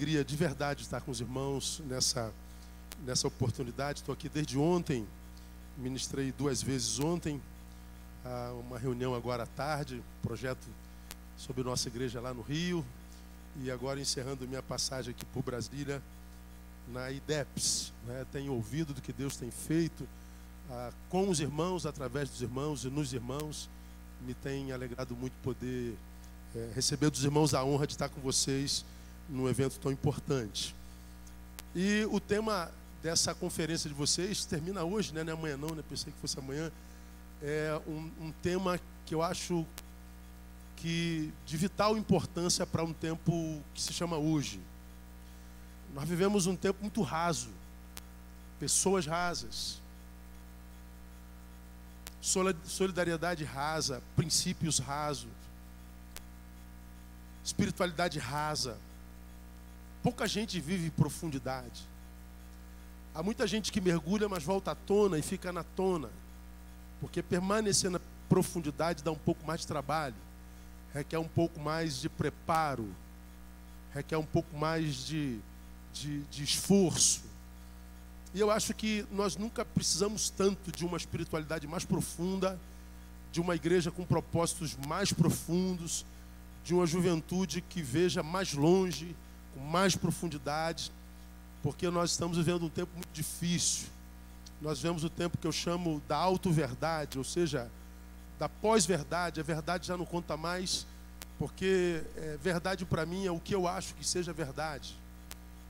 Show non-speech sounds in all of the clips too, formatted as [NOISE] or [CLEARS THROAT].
alegria de verdade estar com os irmãos nessa, nessa oportunidade. Estou aqui desde ontem, ministrei duas vezes ontem, ah, uma reunião agora à tarde, projeto sobre nossa igreja lá no Rio, e agora encerrando minha passagem aqui por Brasília, na IDEPS. Né? Tenho ouvido do que Deus tem feito ah, com os irmãos, através dos irmãos e nos irmãos. Me tem alegrado muito poder é, receber dos irmãos a honra de estar com vocês num evento tão importante. E o tema dessa conferência de vocês termina hoje, né? Não é amanhã não, né? Pensei que fosse amanhã. É um, um tema que eu acho que de vital importância para um tempo que se chama hoje. Nós vivemos um tempo muito raso, pessoas rasas, solidariedade rasa, princípios rasos, espiritualidade rasa. Pouca gente vive profundidade. Há muita gente que mergulha, mas volta à tona e fica na tona. Porque permanecer na profundidade dá um pouco mais de trabalho, requer um pouco mais de preparo, requer um pouco mais de, de, de esforço. E eu acho que nós nunca precisamos tanto de uma espiritualidade mais profunda, de uma igreja com propósitos mais profundos, de uma juventude que veja mais longe, com mais profundidade, porque nós estamos vivendo um tempo muito difícil. Nós vivemos o tempo que eu chamo da auto-verdade, ou seja, da pós-verdade. A verdade já não conta mais, porque é, verdade para mim é o que eu acho que seja verdade.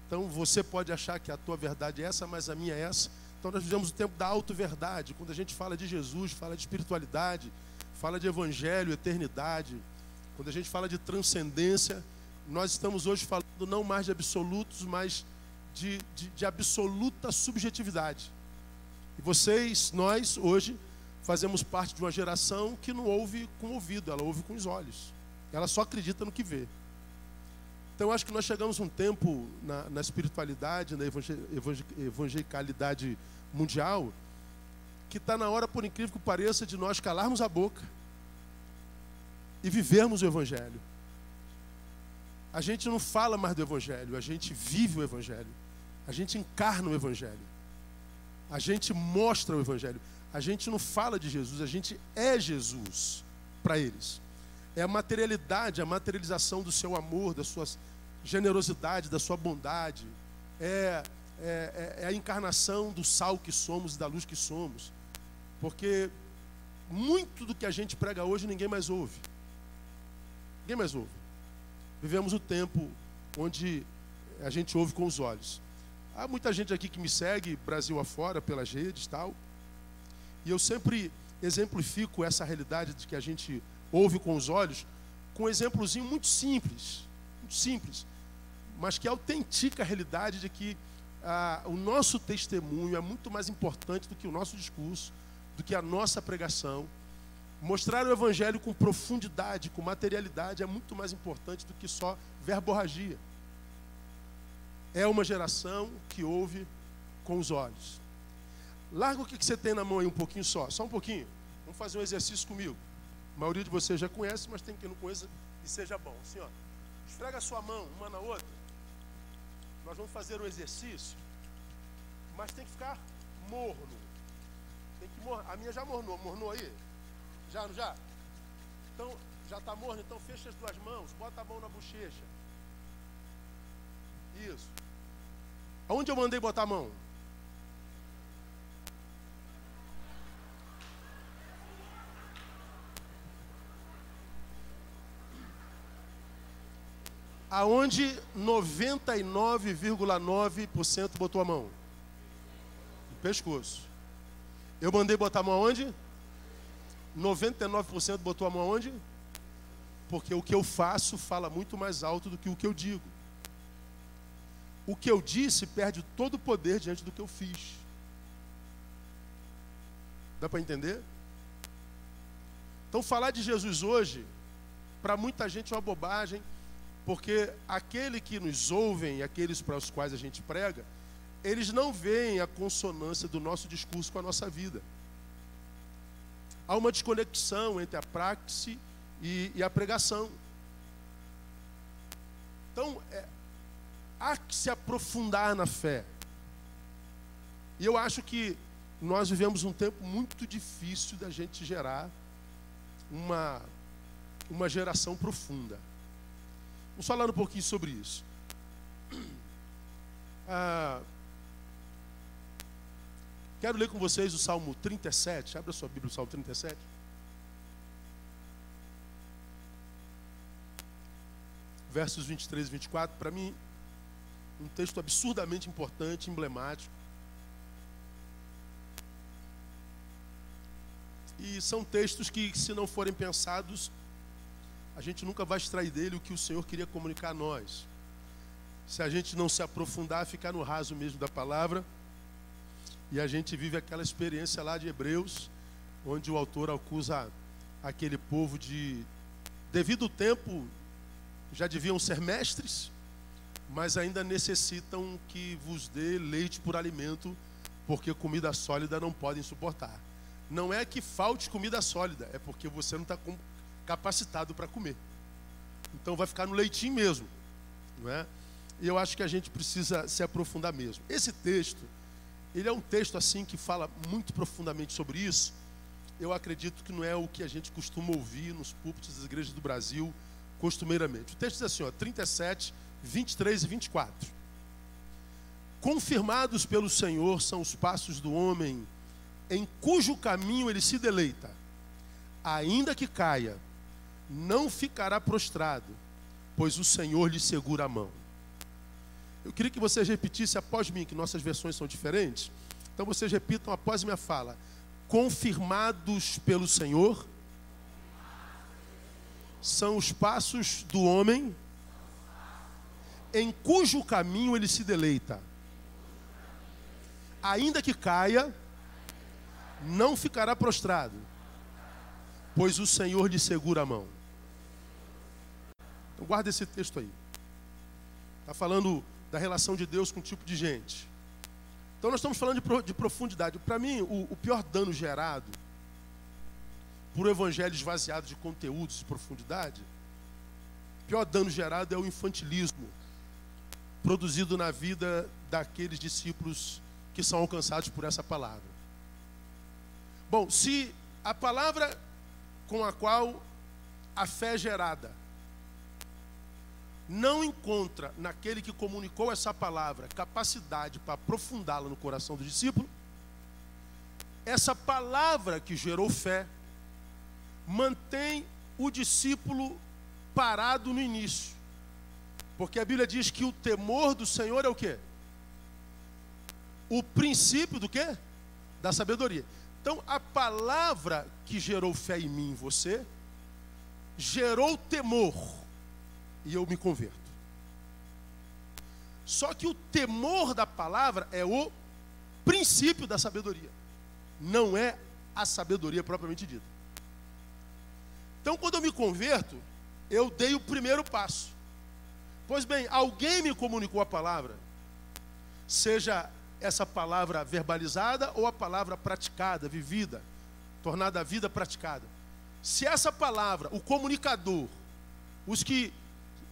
Então você pode achar que a tua verdade é essa, mas a minha é essa. Então nós vivemos o tempo da auto-verdade. Quando a gente fala de Jesus, fala de espiritualidade, fala de evangelho, eternidade. Quando a gente fala de transcendência, nós estamos hoje falando não mais de absolutos, mas de, de, de absoluta subjetividade. E vocês, nós, hoje, fazemos parte de uma geração que não ouve com o ouvido, ela ouve com os olhos. Ela só acredita no que vê. Então, acho que nós chegamos um tempo na, na espiritualidade, na evangelicalidade mundial, que está na hora, por incrível que pareça, de nós calarmos a boca e vivermos o Evangelho. A gente não fala mais do Evangelho, a gente vive o Evangelho. A gente encarna o Evangelho. A gente mostra o Evangelho. A gente não fala de Jesus, a gente é Jesus para eles. É a materialidade, a materialização do seu amor, das suas generosidade, da sua bondade. É, é, é, a encarnação do sal que somos e da luz que somos. Porque muito do que a gente prega hoje ninguém mais ouve. Ninguém mais ouve. Vivemos o tempo onde a gente ouve com os olhos. Há muita gente aqui que me segue, Brasil afora, pelas redes tal. E eu sempre exemplifico essa realidade de que a gente ouve com os olhos com um exemplozinho muito simples. Muito simples mas que autentica a realidade de que ah, o nosso testemunho é muito mais importante do que o nosso discurso, do que a nossa pregação. Mostrar o Evangelho com profundidade, com materialidade, é muito mais importante do que só verborragia. É uma geração que ouve com os olhos. Larga o que você tem na mão aí um pouquinho só, só um pouquinho. Vamos fazer um exercício comigo. A maioria de vocês já conhece, mas tem quem não conheça e seja bom. Assim, ó, esfrega a sua mão uma na outra. Nós vamos fazer o exercício, mas tem que ficar morno. Tem que mor... A minha já mornou, mornou aí? Já, não já? Então, já está morno, então fecha as duas mãos, bota a mão na bochecha. Isso. Aonde eu mandei botar a mão? aonde 99,9% botou a mão? No pescoço. Eu mandei botar a mão aonde? 99% botou a mão aonde? Porque o que eu faço fala muito mais alto do que o que eu digo. O que eu disse perde todo o poder diante do que eu fiz. Dá para entender? Então, falar de Jesus hoje, para muita gente é uma bobagem porque aquele que nos ouvem, aqueles para os quais a gente prega, eles não veem a consonância do nosso discurso com a nossa vida. Há uma desconexão entre a praxe e, e a pregação. Então, é, há que se aprofundar na fé. E eu acho que nós vivemos um tempo muito difícil da gente gerar uma, uma geração profunda. Vamos falar um pouquinho sobre isso. [CLEARS THROAT] Ah, quero ler com vocês o Salmo 37. Abra sua Bíblia, o Salmo 37. Versos 23 e 24. Para mim, um texto absurdamente importante, emblemático. E são textos que, se não forem pensados, a gente nunca vai extrair dele o que o Senhor queria comunicar a nós. Se a gente não se aprofundar, ficar no raso mesmo da palavra, e a gente vive aquela experiência lá de Hebreus, onde o autor acusa aquele povo de, devido ao tempo, já deviam ser mestres, mas ainda necessitam que vos dê leite por alimento, porque comida sólida não podem suportar. Não é que falte comida sólida, é porque você não está capacitado para comer. Então vai ficar no leitinho mesmo, não é? E eu acho que a gente precisa se aprofundar mesmo. Esse texto, ele é um texto assim que fala muito profundamente sobre isso. Eu acredito que não é o que a gente costuma ouvir nos púlpitos das igrejas do Brasil costumeiramente. O texto diz assim, ó, 37, 23 e 24. Confirmados pelo Senhor são os passos do homem em cujo caminho ele se deleita. Ainda que caia, não ficará prostrado, pois o Senhor lhe segura a mão. Eu queria que vocês repetissem após mim, que nossas versões são diferentes. Então vocês repitam após minha fala. Confirmados pelo Senhor são os passos do homem em cujo caminho ele se deleita. Ainda que caia, não ficará prostrado, pois o Senhor lhe segura a mão. Então guarda esse texto aí. Está falando da relação de Deus com um tipo de gente. Então nós estamos falando de, de profundidade. Para mim, o, o, pior dano gerado por um evangelho esvaziado de conteúdos e profundidade, o pior dano gerado é o infantilismo produzido na vida daqueles discípulos que são alcançados por essa palavra. Bom, se a palavra com a qual a fé é gerada não encontra naquele que comunicou essa palavra capacidade para aprofundá-la no coração do discípulo, essa palavra que gerou fé mantém o discípulo parado no início. Porque a Bíblia diz que o temor do Senhor é o quê? O princípio do quê? Da sabedoria. Então, a palavra que gerou fé em mim e você, gerou temor e eu me converto. Só que o temor da palavra é o princípio da sabedoria, não é a sabedoria propriamente dita. Então, quando eu me converto, eu dei o primeiro passo. Pois bem, alguém me comunicou a palavra, seja essa palavra verbalizada ou a palavra praticada, vivida, tornada a vida praticada. Se essa palavra, o comunicador, os que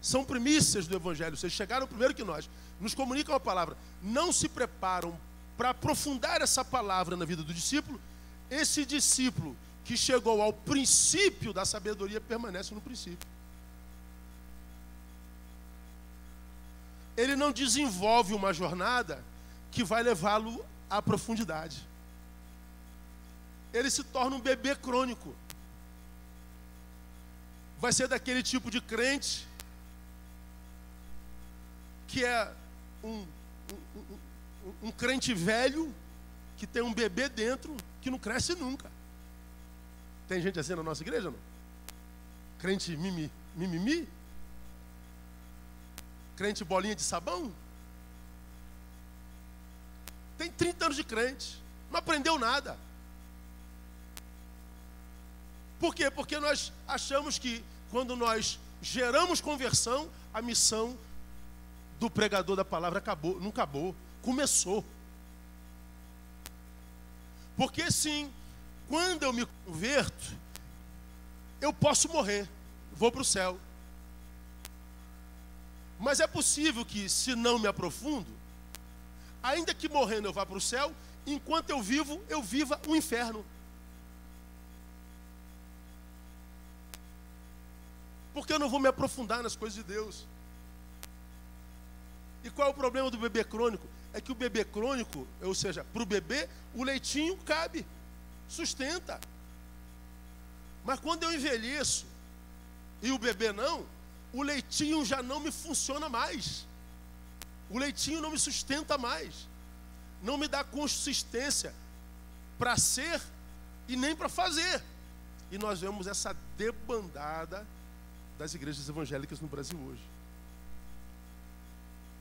são primícias do Evangelho, vocês chegaram primeiro que nós, nos comunicam a palavra, não se preparam para aprofundar essa palavra na vida do discípulo, esse discípulo que chegou ao princípio da sabedoria permanece no princípio. Ele não desenvolve uma jornada que vai levá-lo à profundidade. Ele se torna um bebê crônico. Vai ser daquele tipo de crente que é um, um, um, um crente velho que tem um bebê dentro que não cresce nunca. Tem gente assim na nossa igreja, não? Crente mimi, mimimi? Crente bolinha de sabão? Tem 30 anos de crente, não aprendeu nada. Por quê? Porque nós achamos que quando nós geramos conversão, a missão do pregador da palavra acabou, não acabou, começou. Porque sim, quando eu me converto, eu posso morrer, vou para o céu. Mas é possível que, se não me aprofundo, ainda que morrendo eu vá para o céu, enquanto eu vivo, eu viva o inferno. Porque eu não vou me aprofundar nas coisas de Deus. E qual é o problema do bebê crônico? É que o bebê crônico, ou seja, para o bebê, o leitinho cabe, sustenta. Mas quando eu envelheço e o bebê não, o leitinho já não me funciona mais. O leitinho não me sustenta mais. Não me dá consistência para ser e nem para fazer. E nós vemos essa debandada das igrejas evangélicas no Brasil hoje.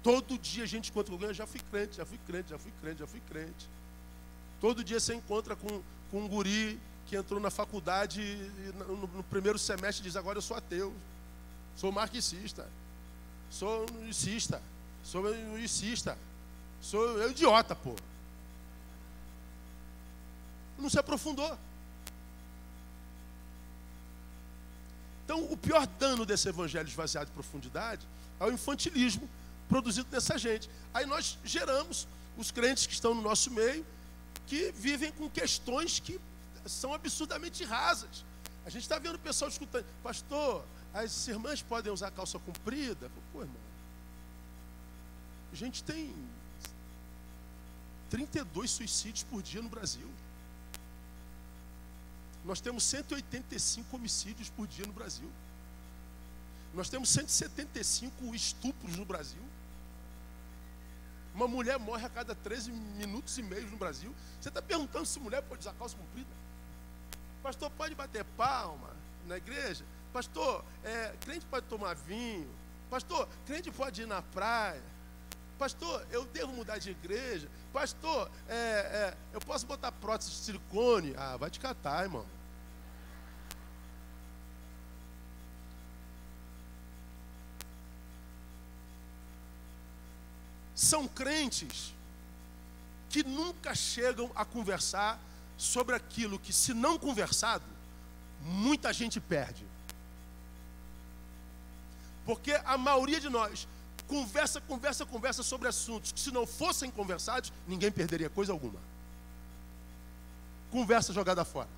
Todo dia a gente encontra alguém, já fui crente, já fui crente, já fui crente, já fui crente. Todo dia você encontra com, com um guri que entrou na faculdade e no, no primeiro semestre diz, agora eu sou ateu, sou marxista, sou unicista, sou unicista, sou eu idiota, pô. Não se aprofundou. Então, o pior dano desse evangelho esvaziado de profundidade é o infantilismo produzido nessa gente. Aí nós geramos os crentes que estão no nosso meio, que vivem com questões que são absurdamente rasas. A gente está vendo o pessoal escutando, pastor, as irmãs podem usar calça comprida? Pô, irmão, a gente tem 32 suicídios por dia no Brasil. Nós temos 185 homicídios por dia no Brasil. Nós temos 175 estupros no Brasil. Uma mulher morre a cada 13 minutos e meio no Brasil. Você está perguntando se mulher pode usar calça comprida? Pastor, pode bater palma na igreja? Pastor, é, crente pode tomar vinho? Pastor, crente pode ir na praia? Pastor, eu devo mudar de igreja? Pastor, é, é, eu posso botar prótese de silicone? Ah, vai te catar, irmão. São crentes que nunca chegam a conversar sobre aquilo que, se não conversado, muita gente perde. Porque a maioria de nós conversa, conversa, conversa sobre assuntos que, se não fossem conversados, ninguém perderia coisa alguma. Conversa jogada fora.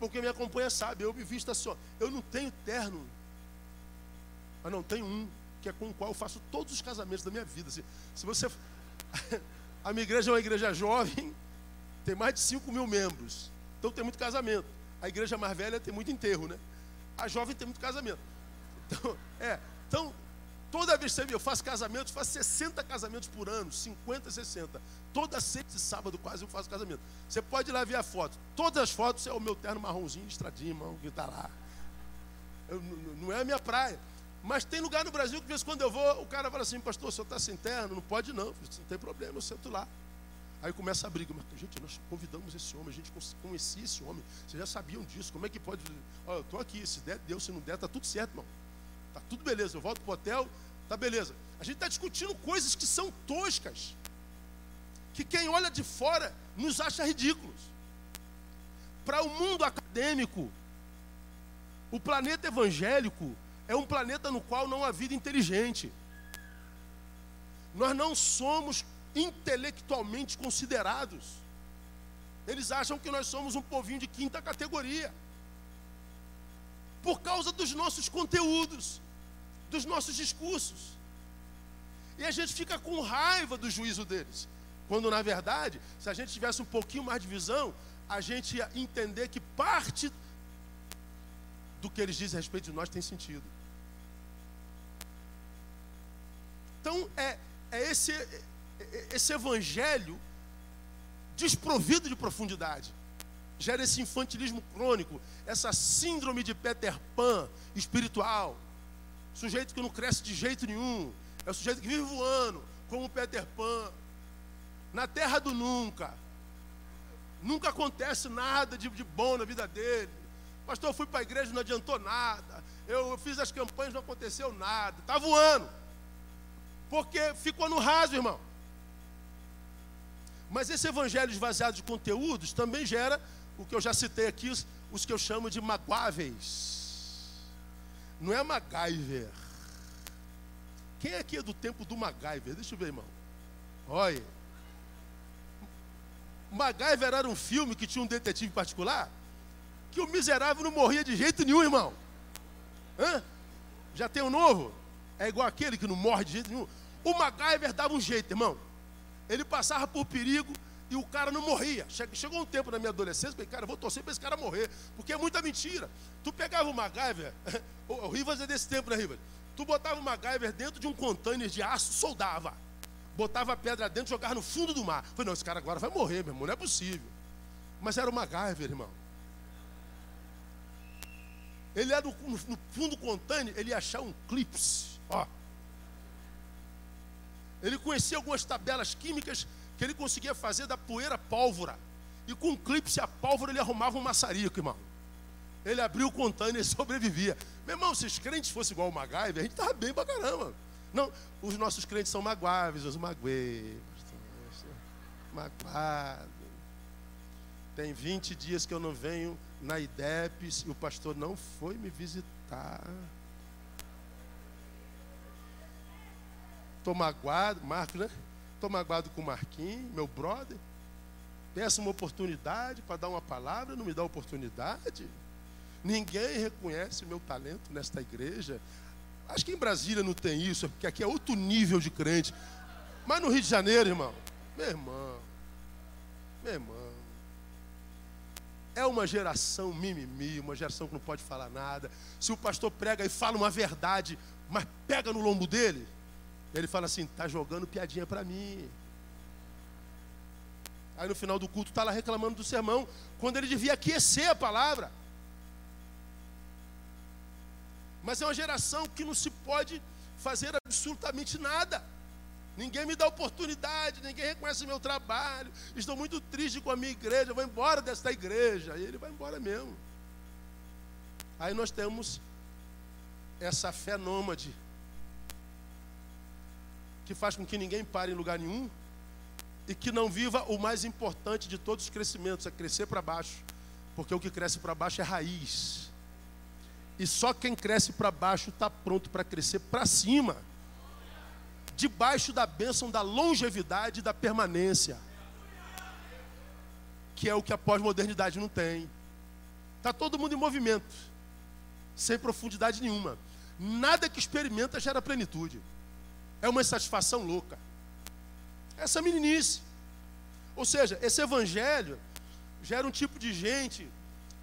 Porque me acompanha sabe, eu me visto assim, ó, eu não tenho terno, mas não tenho um, que é com o qual eu faço todos os casamentos da minha vida. Assim, se você. [LAUGHS] A minha igreja é uma igreja jovem, tem mais de 5 mil membros. Então tem muito casamento. A igreja mais velha tem muito enterro, né? A jovem tem muito casamento. Então, [LAUGHS] é, então toda vez que eu faço casamentos, faço 60 casamentos por ano, 50, 60. Toda sexta e sábado quase eu faço casamento. Você pode ir lá ver a foto. Todas as fotos é o meu terno marronzinho, estradinho, irmão, que está lá. Eu, não é a minha praia. Mas tem lugar no Brasil que, de vez em quando eu vou, o cara fala assim, pastor, o senhor está sem terno? Não pode não, não tem problema, eu sento lá. Aí começa a briga, mas gente, nós convidamos esse homem, a gente conhecia esse homem, vocês já sabiam disso, como é que pode. Olha, eu estou aqui, se der, deu, se não der, está tudo certo, irmão. Está tudo beleza, eu volto para o hotel, tá beleza. A gente está discutindo coisas que são toscas, que quem olha de fora nos acha ridículos. Para o mundo acadêmico, o planeta evangélico é um planeta no qual não há vida inteligente. Nós não somos intelectualmente considerados. Eles acham que nós somos um povinho de quinta categoria. Por causa dos nossos conteúdos, dos nossos discursos. E a gente fica com raiva do juízo deles. Quando, na verdade, se a gente tivesse um pouquinho mais de visão, a gente ia entender que parte do que eles dizem a respeito de nós tem sentido. Então, é, é esse, esse evangelho desprovido de profundidade. Gera esse infantilismo crônico, essa síndrome de Peter Pan espiritual. Sujeito que não cresce de jeito nenhum. É o sujeito que vive voando, como Peter Pan. Na terra do nunca. Nunca acontece nada de, de bom na vida dele. Pastor, eu fui para a igreja, não adiantou nada. Eu, eu fiz as campanhas, não aconteceu nada. Está voando. Porque ficou no raso, irmão. Mas esse evangelho esvaziado de conteúdos também gera o que eu já citei aqui, os, os que eu chamo de magoáveis. Não é MacGyver. Quem aqui é do tempo do MacGyver? Deixa eu ver, irmão. Olha. MacGyver era um filme que tinha um detetive particular que o miserável não morria de jeito nenhum, irmão. Hã? Já tem um novo? É igual aquele que não morre de jeito nenhum. O MacGyver dava um jeito, irmão. Ele passava por perigo e o cara não morria. Chegou um tempo na minha adolescência, falei, cara, vou torcer para esse cara morrer, porque é muita mentira. Tu pegava o MacGyver, [LAUGHS] o Rivas é desse tempo, né, Rivas? Tu botava o MacGyver dentro de um container de aço, soldava. Botava a pedra dentro jogava no fundo do mar. Falei, não, esse cara agora vai morrer, meu irmão, não é possível. Mas era o MacGyver, irmão. Ele era no, no fundo do container, ele ia achar um clips, ó. Ele conhecia algumas tabelas químicas que ele conseguia fazer da poeira pólvora. E com um clipe a pólvora ele arrumava um maçarico, irmão. Ele abriu o container e [LAUGHS] sobrevivia. Meu irmão, se os crentes fossem igual o MacGyver, a gente estava bem pra caramba. Não, os nossos crentes são magoáveis, os magoei, magoado. Tem 20 dias que eu não venho na IDEPS e o pastor não foi me visitar. Estou magoado, Marcos, né? Estou magoado com o Marquinhos, meu brother. Peço uma oportunidade para dar uma palavra, não me dá oportunidade. Ninguém reconhece meu talento nesta igreja. Acho que em Brasília não tem isso, porque aqui é outro nível de crente. Mas no Rio de Janeiro, irmão, meu irmão, meu irmão, é uma geração mimimi, uma geração que não pode falar nada. Se o pastor prega e fala uma verdade, mas pega no lombo dele, ele fala assim: tá jogando piadinha para mim. Aí no final do culto está lá reclamando do sermão, quando ele devia aquecer a palavra. Mas é uma geração que não se pode fazer absolutamente nada. Ninguém me dá oportunidade, ninguém reconhece meu trabalho. Estou muito triste com a minha igreja, vou embora desta igreja. E ele vai embora mesmo. Aí nós temos essa fé nômade que faz com que ninguém pare em lugar nenhum e que não viva o mais importante de todos os crescimentos, é crescer para baixo. Porque o que cresce para baixo é raiz. E só quem cresce para baixo está pronto para crescer para cima. Debaixo da bênção da longevidade e da permanência. Que é o que a pós-modernidade não tem. Está todo mundo em movimento, sem profundidade nenhuma. Nada que experimenta gera plenitude. É uma insatisfação louca. Essa meninice. Ou seja, esse evangelho gera um tipo de gente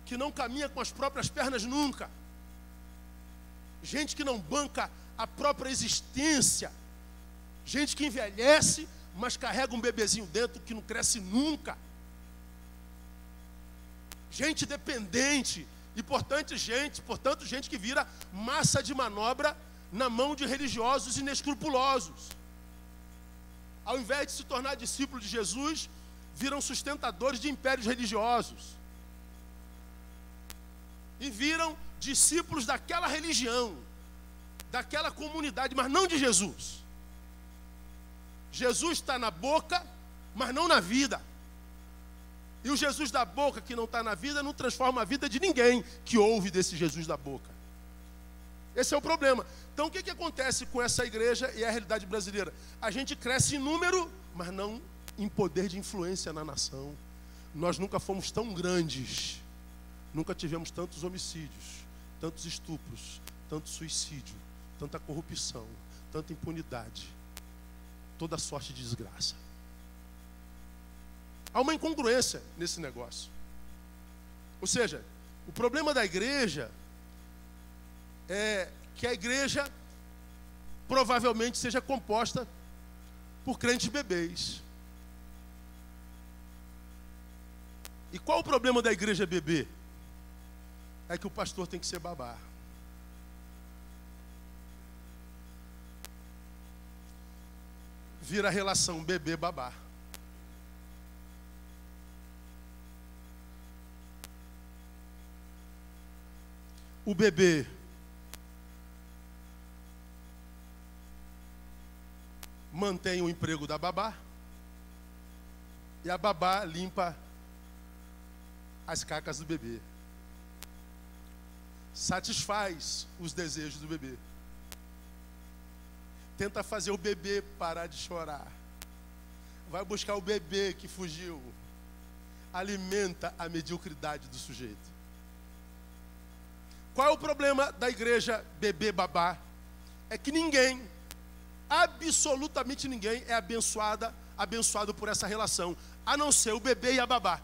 que não caminha com as próprias pernas nunca. Gente que não banca a própria existência. Gente que envelhece, mas carrega um bebezinho dentro que não cresce nunca. Gente dependente, e portanto gente, portanto gente que vira massa de manobra na mão de religiosos inescrupulosos. Ao invés de se tornar discípulo de Jesus, viram sustentadores de impérios religiosos. E viram discípulos daquela religião, daquela comunidade, mas não de Jesus. Jesus está na boca, mas não na vida. E o Jesus da boca que não está na vida não transforma a vida de ninguém que ouve desse Jesus da boca. Esse é o problema. Então o que, que acontece com essa igreja e a realidade brasileira? A gente cresce em número, mas não em poder de influência na nação. Nós nunca fomos tão grandes, nunca tivemos tantos homicídios, tantos estupros, tanto suicídio, tanta corrupção, tanta impunidade, toda sorte de desgraça. Há uma incongruência nesse negócio. Ou seja, o problema da igreja é que a igreja provavelmente seja composta por crentes bebês. E qual o problema da igreja bebê? É que o pastor tem que ser babá. Vira a relação bebê-babá. O bebê mantém o emprego da babá e a babá limpa as cacas do bebê. satisfaz os desejos do bebê. Tenta fazer o bebê parar de chorar. Vai buscar o bebê que fugiu. Alimenta a mediocridade do sujeito. Qual é o problema da igreja bebê babá? É que ninguém, absolutamente ninguém, é abençoada, abençoado por essa relação, a não ser o bebê e a babá.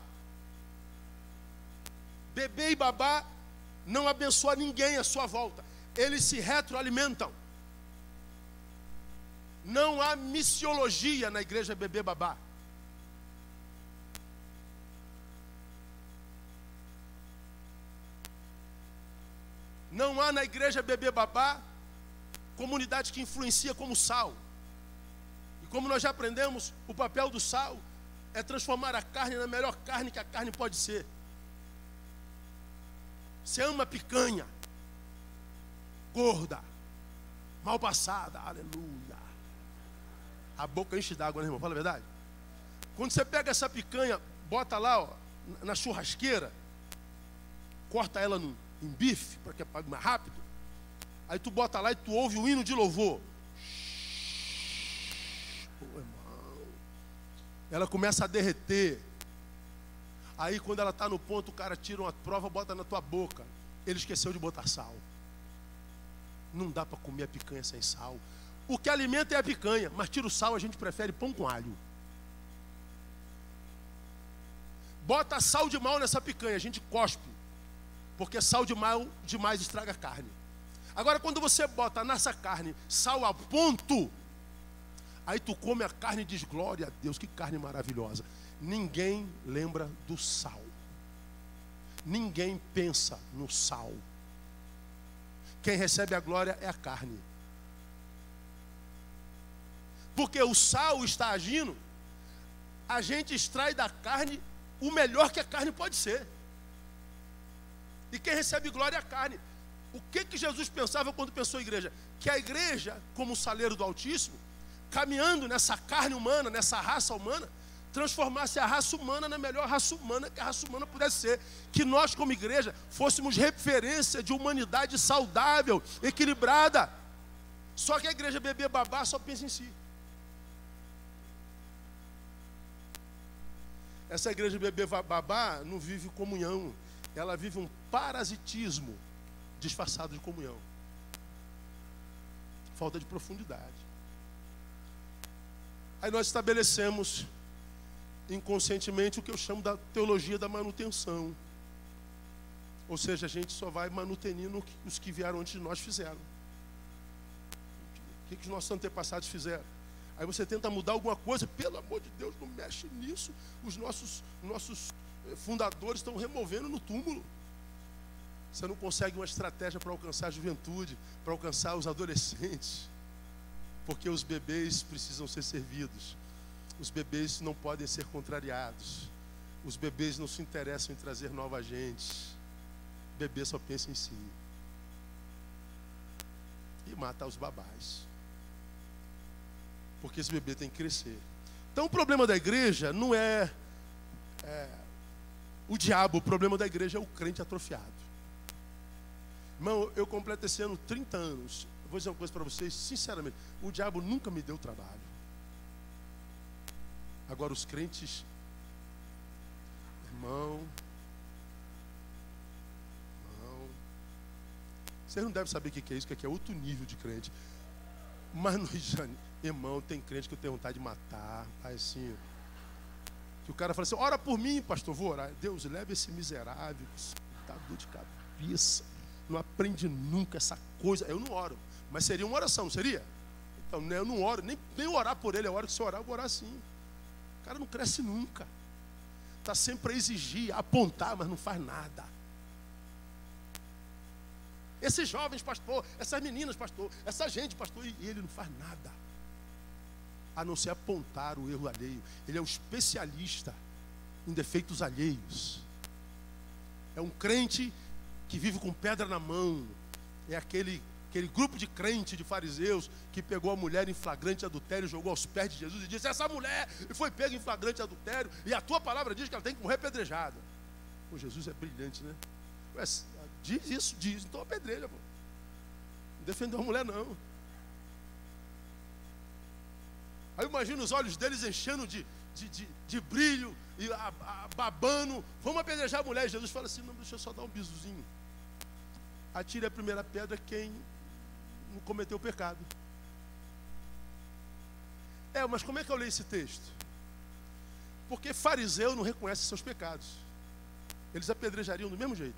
Bebê e babá não abençoa ninguém à sua volta. Eles se retroalimentam. Não há missiologia na igreja bebê babá. Não há na igreja bebê babá comunidade que influencia como sal. E como nós já aprendemos, o papel do sal é transformar a carne na melhor carne que a carne pode ser. Você ama picanha, gorda, mal passada, aleluia. A boca enche d'água, né, irmão? Fala a verdade. Quando você pega essa picanha, bota lá, ó, na churrasqueira, corta ela no, em bife, para que é mais rápido. Aí tu bota lá e tu ouve o hino de louvor. Ela começa a derreter. Aí quando ela está no ponto, o cara tira uma prova, bota na tua boca. Ele esqueceu de botar sal. Não dá para comer a picanha sem sal. O que alimenta é a picanha, mas tira o sal, a gente prefere pão com alho. Bota sal de mal nessa picanha, a gente cospe. Porque sal de mal demais estraga a carne. Agora, quando você bota nessa carne sal a ponto, aí tu come a carne e diz: Glória a Deus, que carne maravilhosa. Ninguém lembra do sal. Ninguém pensa no sal. Quem recebe a glória é a carne. Porque o sal está agindo, a gente extrai da carne o melhor que a carne pode ser. E quem recebe glória é a carne. O que, que Jesus pensava quando pensou em igreja? Que a igreja, como o saleiro do Altíssimo, caminhando nessa carne humana, nessa raça humana, transformasse a raça humana na melhor raça humana que a raça humana pudesse ser. Que nós, como igreja, fôssemos referência de humanidade saudável, equilibrada. Só que a igreja bebê babá só pensa em si. Essa igreja bebê babá não vive comunhão, ela vive um parasitismo disfarçado de comunhão. Falta de profundidade. Aí nós estabelecemos inconscientemente o que eu chamo da teologia da manutenção. Ou seja, a gente só vai manutenindo os que vieram antes de nós fizeram. O que, que os nossos antepassados fizeram? Aí você tenta mudar alguma coisa, pelo amor de Deus, não mexe nisso. Os nossos, nossos eh, fundadores estão removendo no túmulo. Você não consegue uma estratégia para alcançar a juventude, para alcançar os adolescentes. Porque os bebês precisam ser servidos. Os bebês não podem ser contrariados. Os bebês não se interessam em trazer nova gente. O bebê só pensa em si. E mata os babás porque esse bebê tem que crescer. Então o problema da igreja não é, é o diabo, o problema da igreja é o crente atrofiado. Irmão, eu completo esse ano 30 anos. vou dizer uma coisa para vocês, sinceramente, o diabo nunca me deu trabalho. Agora os crentes, irmão, irmão, vocês não devem saber o que é isso, que é outro nível de crente. Mas no Irmão, tem crente que eu tenho vontade de matar. Assim, que o cara fala assim: ora por mim, pastor, vou orar. Deus, leva esse miserável, está dor de cabeça. Não aprende nunca essa coisa. Eu não oro. Mas seria uma oração, não seria? Então, né, eu não oro, nem, nem orar por ele. É hora que você orar, eu vou orar sim. O cara não cresce nunca. Está sempre a exigir, a apontar, mas não faz nada. Esses jovens, pastor, essas meninas, pastor, essa gente, pastor, e ele não faz nada a não ser apontar o erro alheio. Ele é um especialista em defeitos alheios. É um crente que vive com pedra na mão. É aquele, aquele grupo de crente, de fariseus, que pegou a mulher em flagrante adultério, jogou aos pés de Jesus e disse: Essa mulher foi pega em flagrante adultério, e a tua palavra diz que ela tem que morrer apedrejada. O Jesus é brilhante, né? Diz isso, diz. Então apedreja, pô. Não defendeu a mulher, não. Aí imagina os olhos deles enchendo de, de, de, de brilho e a, a, babando. Vamos apedrejar a mulher. Jesus fala assim: não, deixa eu só dar um bizuzinho. Atire a primeira pedra quem não cometeu o pecado. É, mas como é que eu leio esse texto? Porque fariseu não reconhece seus pecados. Eles apedrejariam do mesmo jeito.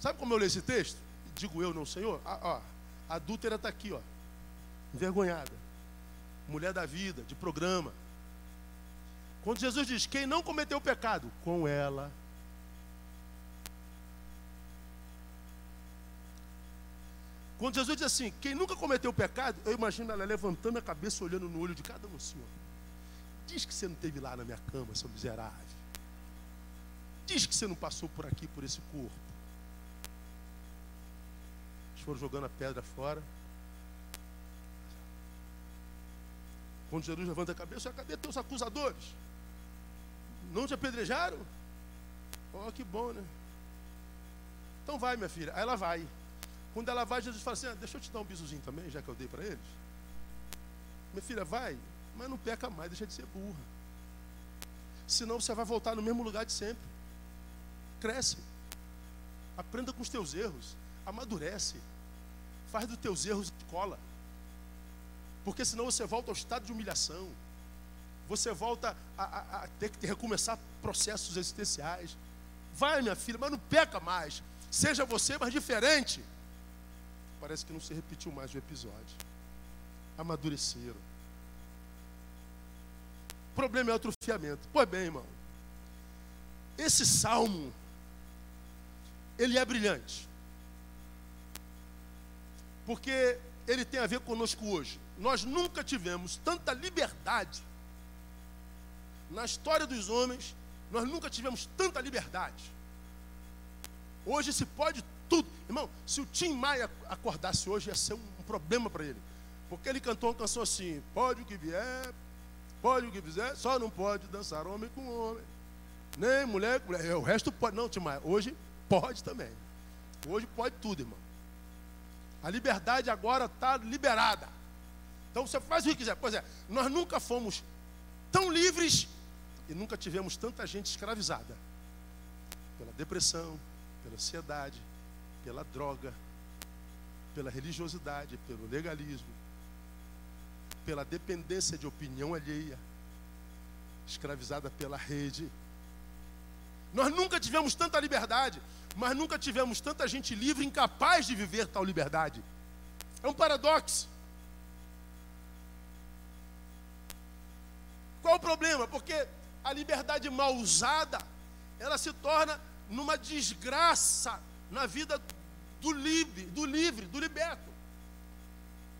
Sabe como eu leio esse texto? Digo eu, não, Senhor? Ah, ó, a adúltera está aqui, ó, envergonhada. Mulher da vida, de programa. Quando Jesus diz: Quem não cometeu pecado, com ela. Quando Jesus diz assim: Quem nunca cometeu pecado, eu imagino ela levantando a cabeça, olhando no olho de cada um assim: Diz que você não esteve lá na minha cama, seu miserável. Diz que você não passou por aqui, por esse corpo. Eles foram jogando a pedra fora. Quando Jesus levanta a cabeça, cadê teus acusadores? Não te apedrejaram? Oh, que bom, né? Então vai, minha filha. Aí ela vai. Quando ela vai, Jesus fala assim: ah, Deixa eu te dar um bizuzinho também, já que eu dei para eles. Minha filha, vai, mas não peca mais, deixa de ser burra. Senão você vai voltar no mesmo lugar de sempre. Cresce. Aprenda com os teus erros. Amadurece. Faz dos teus erros escola. Porque senão você volta ao estado de humilhação. Você volta a, a, a ter que recomeçar processos existenciais. Vai, minha filha, mas não peca mais. Seja você, mas diferente. Parece que não se repetiu mais o episódio. Amadureceram. O problema é o atrofiamento. Pois bem, irmão. Esse salmo, ele é brilhante. Porque ele tem a ver conosco hoje. Nós nunca tivemos tanta liberdade na história dos homens, nós nunca tivemos tanta liberdade. Hoje se pode tudo. Irmão, se o Tim Maia acordasse hoje, ia ser um, problema para ele. Porque ele cantou uma canção assim: pode o que vier, pode o que fizer, só não pode dançar homem com homem. Nem mulher com mulher. O resto pode. Não, Tim Maia, hoje pode também. Hoje pode tudo, irmão. A liberdade agora está liberada. Então você faz o que quiser. Pois é, nós nunca fomos tão livres e nunca tivemos tanta gente escravizada pela depressão, pela ansiedade, pela droga, pela religiosidade, pelo legalismo, pela dependência de opinião alheia, escravizada pela rede. Nós nunca tivemos tanta liberdade, mas nunca tivemos tanta gente livre, incapaz de viver tal liberdade. É um paradoxo. Qual o problema? Porque a liberdade mal usada, ela se torna numa desgraça na vida do livre, do livre, do liberto.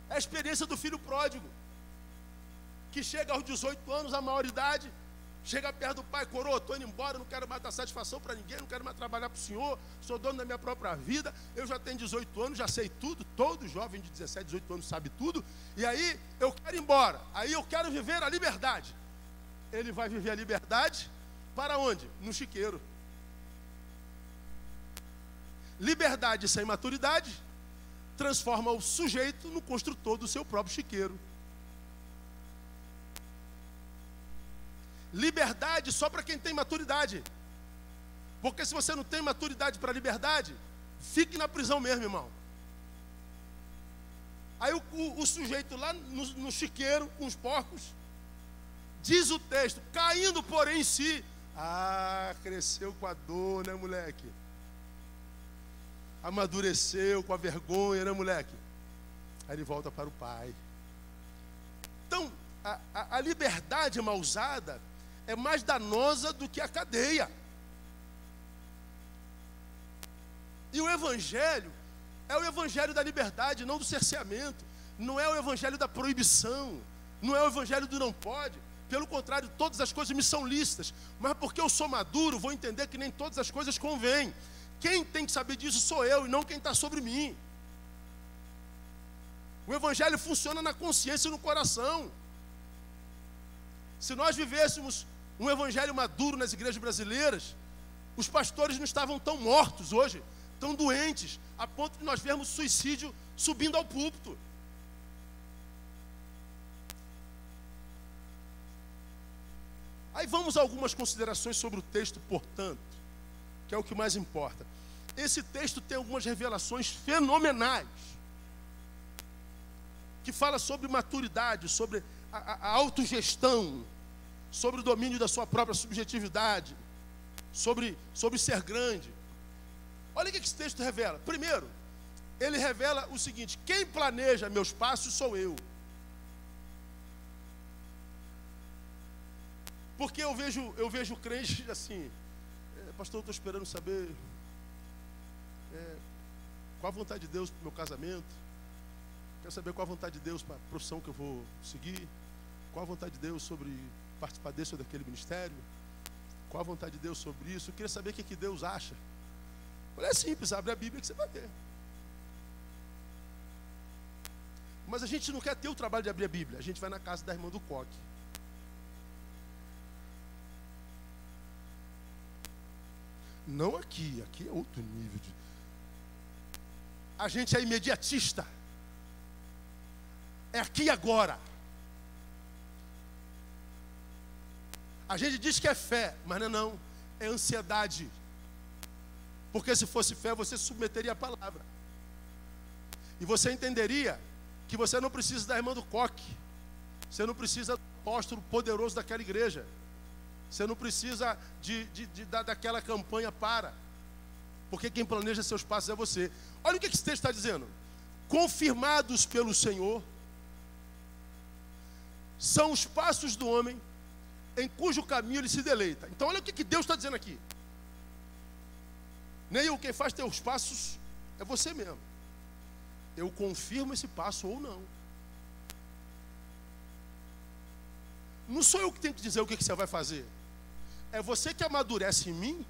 É a experiência do filho pródigo, que chega aos 18 anos, a maioridade, chega perto do pai, coroa, estou indo embora, não quero mais dar satisfação para ninguém, não quero mais trabalhar para o senhor, sou dono da minha própria vida, eu já tenho 18 anos, já sei tudo, todo jovem de 17, 18 anos sabe tudo, e aí eu quero ir embora, aí eu quero viver a liberdade. Ele vai viver a liberdade para onde? No chiqueiro. Liberdade sem maturidade transforma o sujeito no construtor do seu próprio chiqueiro. Liberdade só para quem tem maturidade. Porque se você não tem maturidade para liberdade, fique na prisão mesmo, irmão. Aí o, o, o sujeito lá no, no chiqueiro, com os porcos, diz o texto, caindo porém em si. Ah, cresceu com a dor, né, moleque? Amadureceu com a vergonha, né, moleque? Aí ele volta para o pai. Então, a, a, a liberdade mal usada é mais danosa do que a cadeia. E o evangelho é o evangelho da liberdade, não do cerceamento. Não é o evangelho da proibição. Não é o evangelho do não pode. Pelo contrário, todas as coisas me são lícitas. Mas porque eu sou maduro, vou entender que nem todas as coisas convêm. Quem tem que saber disso sou eu e não quem está sobre mim. O Evangelho funciona na consciência e no coração. Se nós vivêssemos um Evangelho maduro nas igrejas brasileiras, os pastores não estavam tão mortos hoje, tão doentes, a ponto de nós vermos suicídio subindo ao púlpito. Aí vamos a algumas considerações sobre o texto, portanto, que é o que mais importa. Esse texto tem algumas revelações fenomenais, que fala sobre maturidade, sobre a, a, autogestão, sobre o domínio da sua própria subjetividade, sobre, sobre ser grande. Olha o que esse texto revela. Primeiro, ele revela o seguinte: quem planeja meus passos sou eu. Porque eu vejo, eu vejo crente assim, é, pastor, eu estou esperando saber qual a vontade de Deus para o meu casamento. Quero saber qual a vontade de Deus para a profissão que eu vou seguir. Qual a vontade de Deus sobre participar desse ou daquele ministério. Qual a vontade de Deus sobre isso? Eu queria saber o que, que Deus acha. É simples, abre a Bíblia que você vai ver. Mas a gente não quer ter o trabalho de abrir a Bíblia. A gente vai na casa da irmã do Coque. Não aqui, aqui é outro nível de. A gente é imediatista. É aqui e agora. A gente diz que é fé, mas não é não, é ansiedade. Porque se fosse fé, você submeteria a palavra. E você entenderia que você não precisa da irmã do coque. Você não precisa do apóstolo poderoso daquela igreja. Você não precisa de, de, de, de daquela campanha para. Porque quem planeja seus passos é você. Olha o que esse texto está dizendo. Confirmados pelo Senhor, são os passos do homem em cujo caminho ele se deleita. Então, olha o que, Deus está dizendo aqui. Nem quem faz teus passos é você mesmo. Eu confirmo esse passo ou não. Não sou eu que tenho que dizer o que você vai fazer. É você que amadurece em mim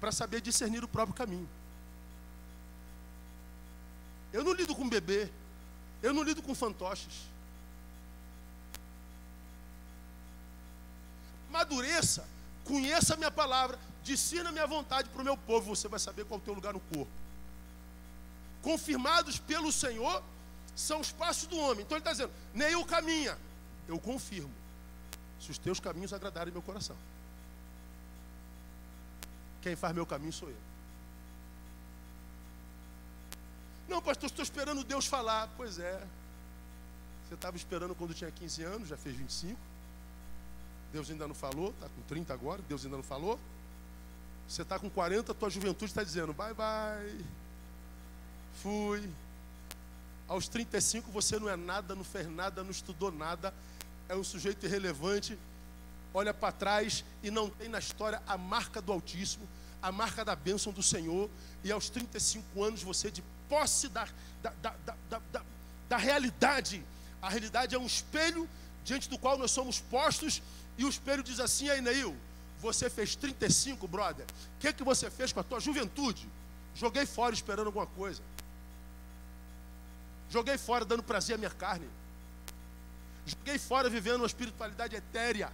para saber discernir o próprio caminho. Eu não lido com bebê. Eu não lido com fantoches. Amadureça, conheça a minha palavra, discina a minha vontade para o meu povo, você vai saber qual é o teu lugar no corpo. Confirmados pelo Senhor são os passos do homem. Então ele está dizendo, nem eu caminha, eu confirmo. Se os teus caminhos agradarem meu coração. Quem faz meu caminho sou eu. Não, pastor, estou esperando Deus falar. Pois é. Você estava esperando quando tinha 15 anos, já fez 25. Deus ainda não falou, está com 30 agora, Deus ainda não falou. Você está com 40, tua juventude está dizendo, bye bye. Fui. Aos 35 você não é nada, não fez nada, não estudou nada, é um sujeito irrelevante, olha para trás e não tem na história a marca do Altíssimo, a marca da bênção do Senhor, e aos 35 anos você de posse da, da, da, da, da, da realidade. A realidade é um espelho diante do qual nós somos postos e o espelho diz assim, aí Neil, você fez 35, brother. O que, que você fez com a tua juventude? Joguei fora esperando alguma coisa. Joguei fora dando prazer à minha carne. Joguei fora vivendo uma espiritualidade etérea.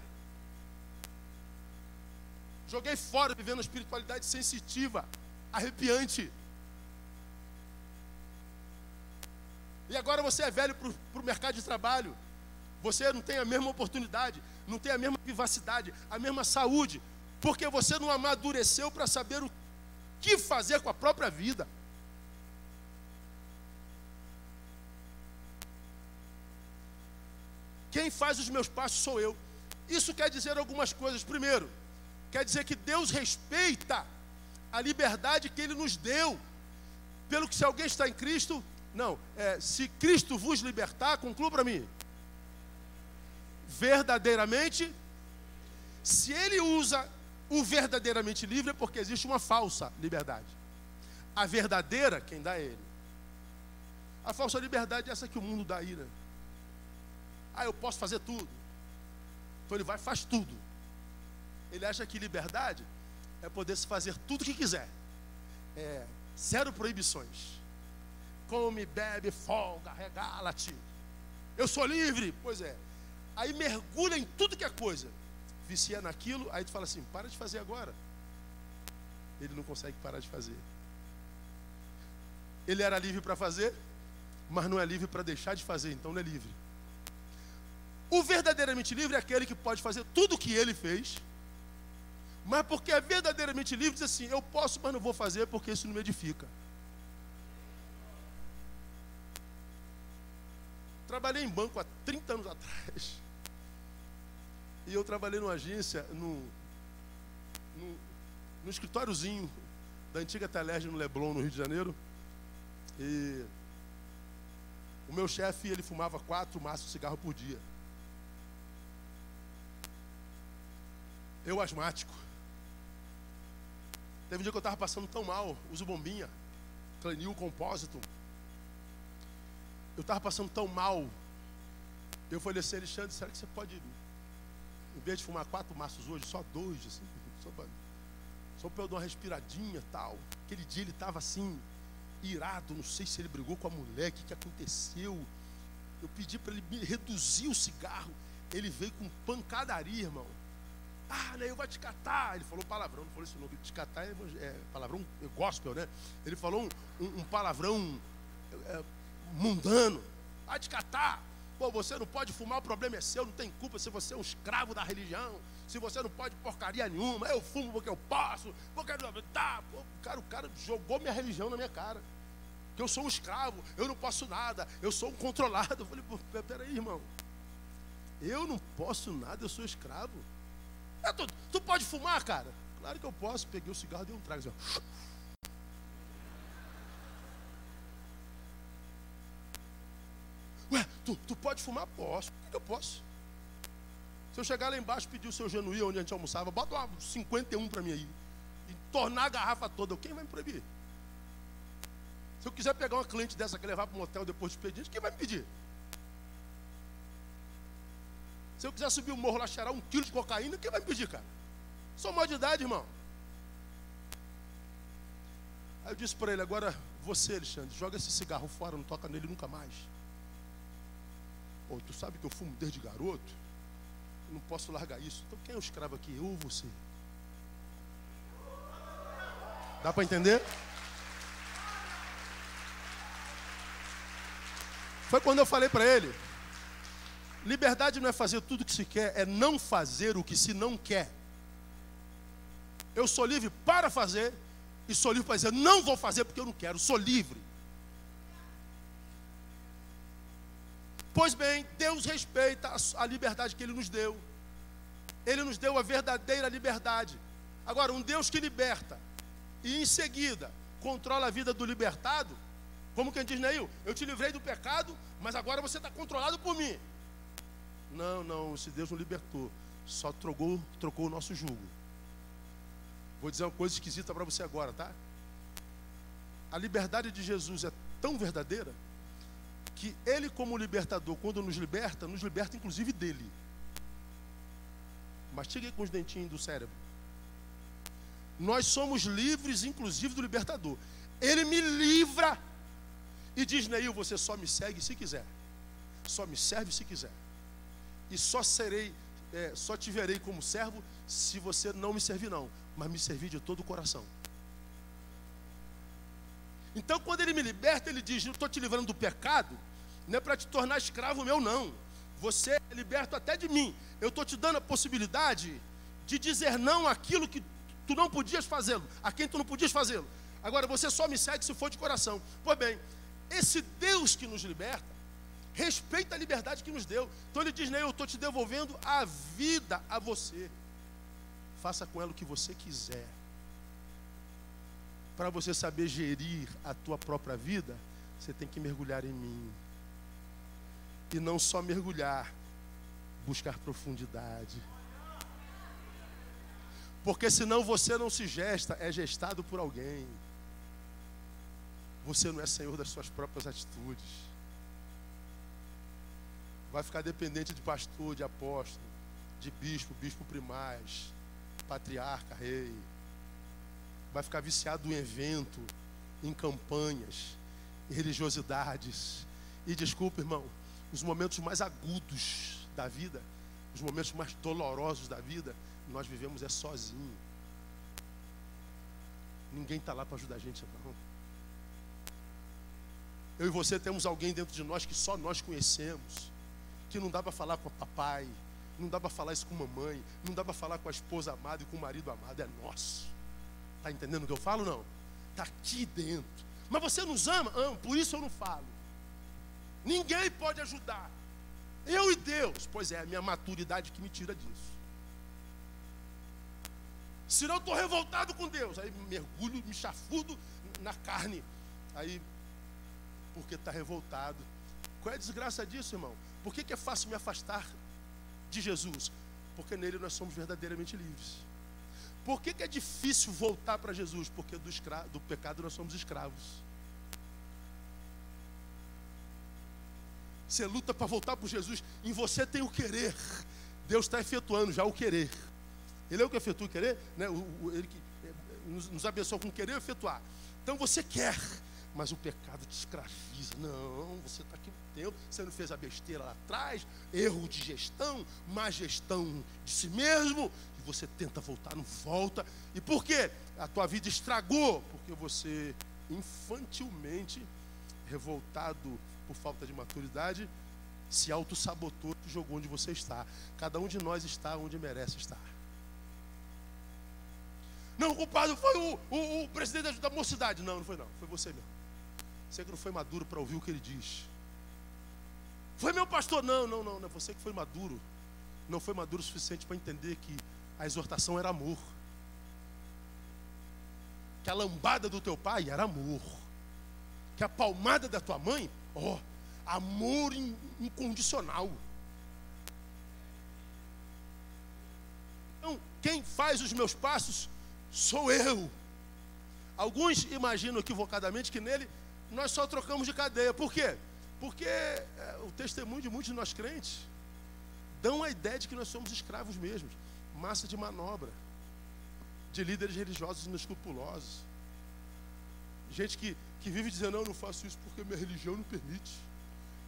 Joguei fora vivendo uma espiritualidade sensitiva, arrepiante. E agora você é velho para o mercado de trabalho. Você não tem a mesma oportunidade não tem a mesma vivacidade, a mesma saúde, porque você não amadureceu para saber o que fazer com a própria vida. Quem faz os meus passos sou eu. Isso quer dizer algumas coisas. Primeiro, quer dizer que Deus respeita a liberdade que Ele nos deu. Pelo que se alguém está em Cristo, não, é, se Cristo vos libertar, conclua para mim verdadeiramente. Se ele usa o verdadeiramente livre, é porque existe uma falsa liberdade. A verdadeira, quem dá é ele. A falsa liberdade é essa que o mundo dá né? Ah, eu posso fazer tudo. Então ele vai faz tudo. Ele acha que liberdade é poder se fazer tudo o que quiser. É zero proibições. Come, bebe, folga, regala-te. Eu sou livre. Pois é aí mergulha em tudo que é coisa, vicia naquilo, aí tu fala assim: para de fazer agora. Ele não consegue parar de fazer. Ele era livre para fazer, mas não é livre para deixar de fazer, então não é livre. O verdadeiramente livre é aquele que pode fazer tudo o que ele fez, mas porque é verdadeiramente livre, diz assim: eu posso, mas não vou fazer porque isso não me edifica. Trabalhei em banco há 30 anos atrás. E eu trabalhei numa agência, no, no escritóriozinho da antiga Telerge no Leblon, no Rio de Janeiro. E o meu chefe, ele fumava quatro maços de cigarro por dia. Eu asmático. Teve um dia que eu estava passando tão mal, uso bombinha, Clenil Compósito. Eu estava passando tão mal. Eu falei assim, Alexandre, será que você pode, em vez de fumar quatro maços hoje, só dois, assim, só para só eu dar uma respiradinha tal. Aquele dia ele estava assim, irado, não sei se ele brigou com a mulher, o que, que aconteceu. Eu pedi para ele reduzir o cigarro. Ele veio com pancadaria, irmão. Ah, eu vou te catar. Ele falou palavrão, não falou isso não. Te catar é, é palavrão é gospel, né? Ele falou um, um, palavrão é, mundano. Vai te catar. Pô, você não pode fumar, o problema é seu, não tem culpa se você é um escravo da religião. Se você não pode porcaria nenhuma, eu fumo porque eu posso, porque tá. Pô, cara, o cara jogou minha religião na minha cara. Que eu sou um escravo, eu não posso nada, eu sou um controlado. Eu falei, pô, peraí, irmão. Eu não posso nada, eu sou escravo. É, tu, tu pode fumar, cara? Claro que eu posso. Peguei o cigarro dei um trago. Assim, Ué, tu, tu pode fumar? Posso. Por que eu posso? Se eu chegar lá embaixo pedir o seu genuí onde a gente almoçava, bota uma 51 para mim aí. E tornar a garrafa toda. Quem vai me proibir? Se eu quiser pegar uma cliente dessa que levar para um hotel depois de expediente, quem vai me pedir? Se eu quiser subir o morro lá, cheirar um quilo de cocaína, quem vai me pedir, cara? Sou maior de idade, irmão. Aí eu disse para ele, agora você, Alexandre, joga esse cigarro fora, não toca nele nunca mais. Pô, tu sabe que eu fumo desde garoto? Eu não posso largar isso. Então quem é o escravo aqui? Eu ou você? Dá para entender? Foi quando eu falei para ele, Liberdade não é fazer tudo o que se quer, é não fazer o que se não quer. Eu sou livre para fazer e sou livre para dizer não vou fazer porque eu não quero, sou livre. Pois bem, Deus respeita a liberdade que Ele nos deu. Ele nos deu a verdadeira liberdade. Agora, um Deus que liberta e em seguida controla a vida do libertado, como quem diz, Neil, eu te livrei do pecado, mas agora você está controlado por mim. Não, não, esse Deus não libertou. Só trocou, trocou o nosso jugo. Vou dizer uma coisa esquisita para você agora, tá? A liberdade de Jesus é tão verdadeira que Ele, como libertador, quando nos liberta, nos liberta inclusive dele. Mastiga aí com os dentinhos do cérebro. Nós somos livres, inclusive, do libertador. Ele me livra e diz, Neil, você só me segue se quiser. Só me serve se quiser e só serei, é, só te verei como servo se você não me servir, não, mas me servir de todo o coração. Então, quando ele me liberta, ele diz: Eu estou te livrando do pecado, não é para te tornar escravo meu, não. Você é liberto até de mim. Eu estou te dando a possibilidade de dizer não àquilo que tu não podias fazê-lo, a quem tu não podias fazê-lo. Agora, você só me segue se for de coração. Pois bem, esse Deus que nos liberta, respeita a liberdade que nos deu. Então ele diz: né, Eu estou te devolvendo a vida a você. Faça com ela o que você quiser. Para você saber gerir a tua própria vida, você tem que mergulhar em mim. E não só mergulhar, buscar profundidade. Porque senão você não se gesta, é gestado por alguém. Você não é senhor das suas próprias atitudes vai ficar dependente de pastor, de apóstolo, de bispo, bispo primaz, patriarca, rei. Vai ficar viciado em evento, em campanhas, em religiosidades. E desculpa, irmão, os momentos mais agudos da vida, os momentos mais dolorosos da vida, nós vivemos é sozinho. Ninguém está lá para ajudar a gente, não. Eu e você temos alguém dentro de nós que só nós conhecemos, que não dá para falar com o papai, não dá para falar isso com mamãe, não dá para falar com a esposa amada e com o marido amado, é nosso. Tá entendendo o que eu falo não? Tá aqui dentro. Mas você nos ama? Amo, por isso eu não falo. Ninguém pode ajudar. Eu e Deus. Pois é, a minha maturidade que me tira disso. Se não estou revoltado com Deus, aí mergulho, me chafudo na carne. Aí, porque está revoltado. Qual é a desgraça disso, irmão? Por que, que é fácil me afastar de Jesus? Porque nele nós somos verdadeiramente livres. Por que, que é difícil voltar para Jesus? Porque do, escra... do pecado nós somos escravos. Você luta para voltar para Jesus. Em você tem o querer. Deus está efetuando já o querer. Ele é o que efetua o querer, né? O, o, ele que é, nos, nos abençoa com querer efetuar. Então você quer, mas o pecado te escraviza. Não, você está aqui um tempo, você não fez a besteira lá atrás, erro de gestão, má gestão de si mesmo, e você tenta voltar, não volta. E por quê? A tua vida estragou, porque você infantilmente, revoltado por falta de maturidade, se auto-sabotou e jogou onde você está. Cada um de nós está onde merece estar. Não, culpado foi o, o, o presidente da mocidade. Não, não foi não. Foi você mesmo. Você que não foi maduro para ouvir o que ele diz. Foi meu pastor. Não, não, não. Não é você que foi maduro. Não foi maduro o suficiente para entender que a exortação era amor. Que a lambada do teu pai era amor. Que a palmada da tua mãe Ó, oh, amor incondicional. Então, quem faz os meus passos sou eu. Alguns imaginam equivocadamente que nele nós só trocamos de cadeia. Por quê? Porque é, o testemunho de muitos de nós crentes dão a ideia de que nós somos escravos mesmos, massa de manobra, de líderes religiosos inescrupulosos. Gente que que vive dizendo, não, eu não faço isso porque minha religião não permite.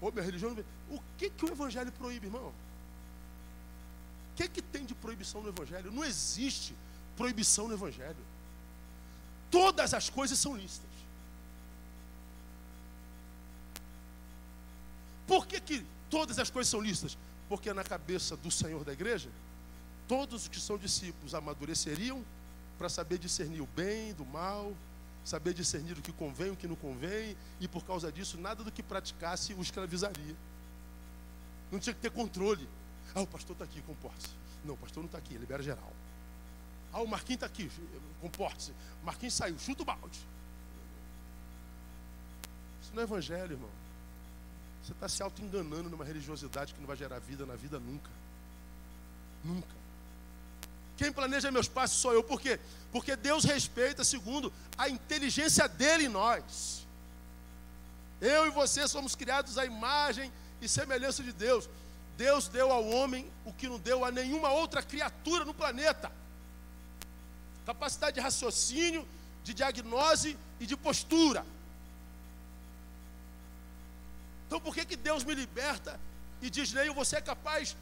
Ou minha religião não permite. O que, que o Evangelho proíbe, irmão? O que, que tem de proibição no Evangelho? Não existe proibição no Evangelho. Todas as coisas são lícitas. Por que, que todas as coisas são lícitas? Porque na cabeça do Senhor da igreja, todos os que são discípulos amadureceriam para saber discernir o bem do mal, saber discernir o que convém, o que não convém, e por causa disso, nada do que praticasse o escravizaria. Não tinha que ter controle. Ah, o pastor está aqui, comporte-se. Não, o pastor não está aqui, libera geral. Ah, o Marquinhos está aqui, comporte-se. Marquinhos saiu, chuta o balde. Isso não é evangelho, irmão. Você está se auto-enganando numa religiosidade que não vai gerar vida na vida nunca. Nunca. Quem planeja meus passos sou eu. Por quê? Porque Deus respeita segundo a inteligência dele em nós. Eu e você somos criados à imagem e semelhança de Deus. Deus deu ao homem o que não deu a nenhuma outra criatura no planeta: capacidade de raciocínio, de diagnose e de postura. Então, por que, que Deus me liberta e diz, Neil, você é capaz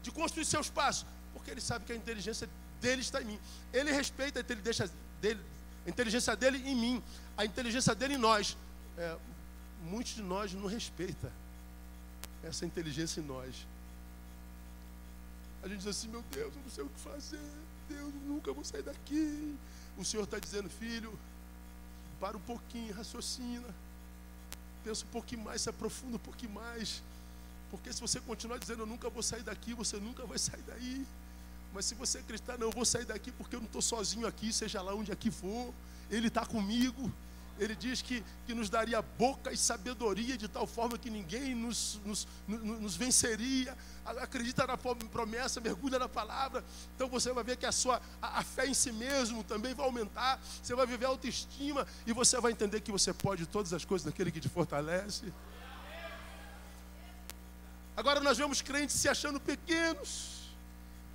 de construir seus passos? Porque ele sabe que a inteligência dele está em mim. Ele respeita a inteligência dele, a inteligência dele em mim, a inteligência dele em nós. É, muitos de nós não respeitam essa inteligência em nós. A gente diz assim, meu Deus, eu não sei o que fazer. Deus, eu nunca vou sair daqui. O Senhor está dizendo, filho, para um pouquinho, raciocina. Pensa um pouquinho mais, se aprofunda um pouquinho mais. Porque se você continuar dizendo, eu nunca vou sair daqui, você nunca vai sair daí. Mas se você acreditar, não, eu vou sair daqui porque eu não estou sozinho aqui, seja lá onde aqui for, Ele está comigo. Ele diz que, que nos daria boca e sabedoria de tal forma que ninguém nos, nos, nos, nos venceria. Acredita na promessa, mergulha na palavra. Então você vai ver que a sua a, a fé em si mesmo também vai aumentar. Você vai viver autoestima e você vai entender que você pode todas as coisas daquele que te fortalece. Agora nós vemos crentes se achando pequenos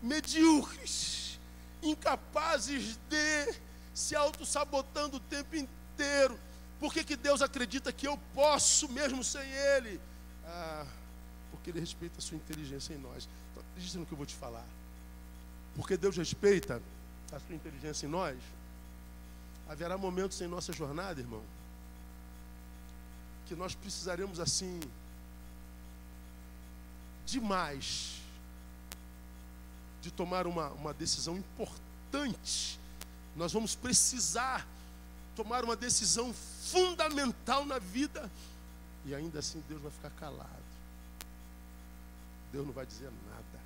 medíocres, incapazes de se auto-sabotando o tempo inteiro. Por que, que Deus acredita que eu posso mesmo sem Ele? Ah, porque Ele respeita a sua inteligência em nós. Então, acredite no que eu vou te falar. Porque Deus respeita a sua inteligência em nós, haverá momentos em nossa jornada, irmão, que nós precisaremos assim demais de tomar uma, uma decisão importante. Nós vamos precisar tomar uma decisão fundamental na vida. E ainda assim Deus vai ficar calado. Deus não vai dizer nada.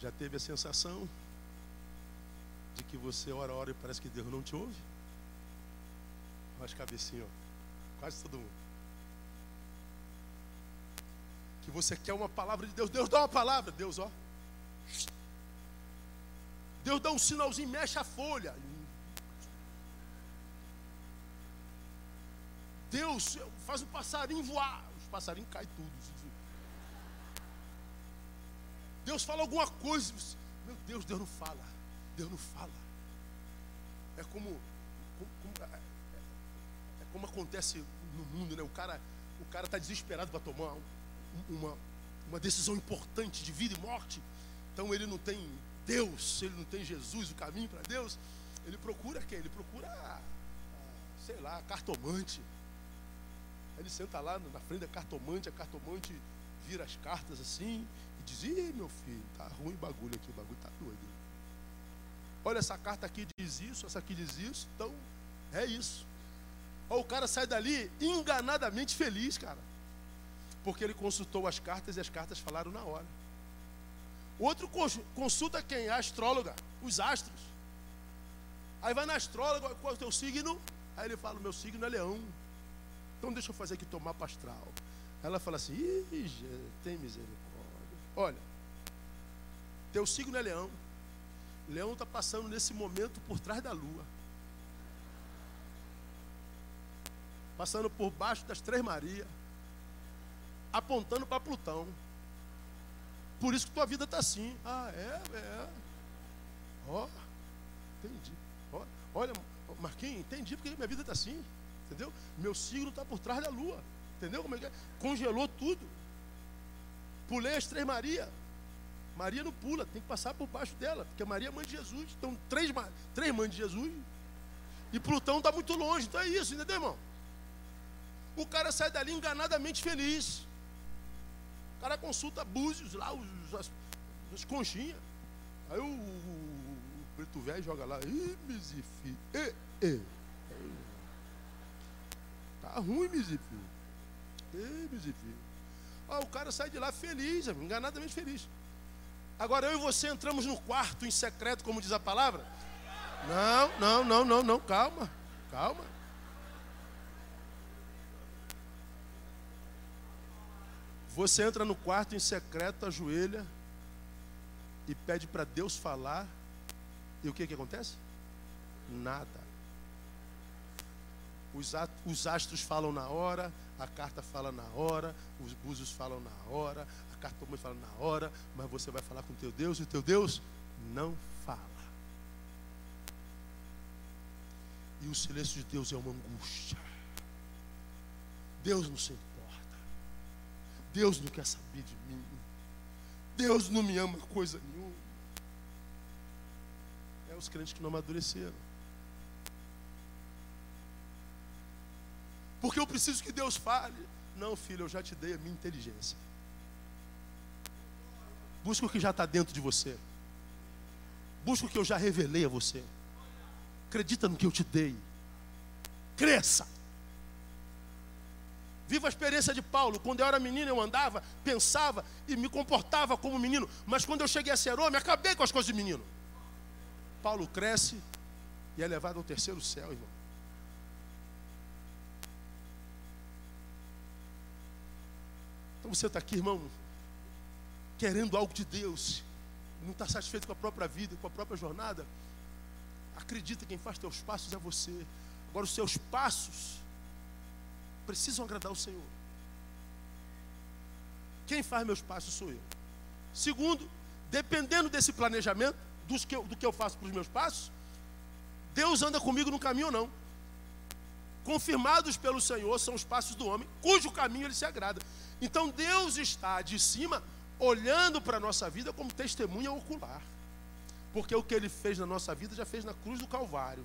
Já teve a sensação de que você ora, ora e parece que Deus não te ouve? Faz cabecinha, ó. Quase todo mundo. Que você quer uma palavra de Deus. Deus dá uma palavra. Deus, ó. Deus dá um sinalzinho, mexe a folha. Deus faz o passarinho voar. Os passarinhos caem tudo. Deus fala alguma coisa. Meu Deus, Deus não fala. Deus não fala. É como, como, é, é, como acontece no mundo, né? O cara o cara está desesperado para tomar uma, uma decisão importante de vida e morte. Então ele não tem Deus, ele não tem Jesus, o caminho para Deus. Ele procura quem? Ele procura, sei lá, cartomante. Ele senta lá na frente da cartomante, a cartomante vira as cartas assim e diz: Ih, meu filho, tá ruim o bagulho aqui, o bagulho tá doido. Olha, essa carta aqui diz isso, essa aqui diz isso, então é isso. Ou o cara sai dali enganadamente feliz, cara. Porque ele consultou as cartas e as cartas falaram na hora. Outro consulta quem? A astróloga, os astros. Aí vai na astróloga, qual é o teu signo? Aí ele fala: meu signo é leão. Então deixa eu fazer aqui tomar pastral. Ela fala assim: Ih, tem misericórdia. Olha, teu signo é leão. Leão está passando nesse momento por trás da lua. Passando por baixo das Três Marias. Apontando para Plutão. Por isso que tua vida está assim. Ah, é, é. Ó, oh, entendi. Oh, olha, Marquinhos, entendi porque minha vida está assim. Entendeu? Meu signo está por trás da lua. Entendeu como é que é? Congelou tudo. Pulei as três Maria. Maria não pula, tem que passar por baixo dela, porque Maria é mãe de Jesus. Então, três, três mães de Jesus. E Plutão está muito longe. Então é isso, entendeu, irmão? O cara sai dali enganadamente feliz. Cara consulta búzios lá, os, as, as conchinhas. Aí o, o, o preto velho joga lá. Ih, misifi. E, e. Tá ruim, Misifi. Ei, Misifi. Ah, o cara sai de lá feliz, enganadamente feliz. Agora eu e você entramos no quarto em secreto, como diz a palavra. Não, não, não, não, não, calma, calma. Você entra no quarto em secreto, ajoelha e pede para Deus falar. E o que, que acontece? Nada. Os, os astros falam na hora, a carta fala na hora, os búzios falam na hora, a cartomante fala na hora, mas você vai falar com teu Deus e teu Deus não fala. E o silêncio de Deus é uma angústia. Deus não se importa. Deus não quer saber de mim. Deus não me ama coisa nenhuma. É os crentes que não amadureceram. porque eu preciso que Deus fale. Não, filho, eu já te dei a minha inteligência. Busca o que já está dentro de você. Busca o que eu já revelei a você. Acredita no que eu te dei. Cresça. Viva a experiência de Paulo. Quando eu era menino, eu andava, pensava e me comportava como menino. Mas quando eu cheguei a ser homem, acabei com as coisas de menino. Paulo cresce e é levado ao terceiro céu, irmão. Então você está aqui, irmão, querendo algo de Deus, não está satisfeito com a própria vida, com a própria jornada. Acredita que quem faz teus passos é você. Agora, os seus passos precisam agradar o Senhor. Quem faz meus passos sou eu. Segundo, dependendo desse planejamento, dos que eu, do que eu faço para os meus passos, Deus anda comigo no caminho ou não. Confirmados pelo Senhor são os passos do homem, cujo caminho ele se agrada. Então Deus está de cima olhando para a nossa vida como testemunha ocular. Porque o que ele fez na nossa vida já fez na cruz do Calvário.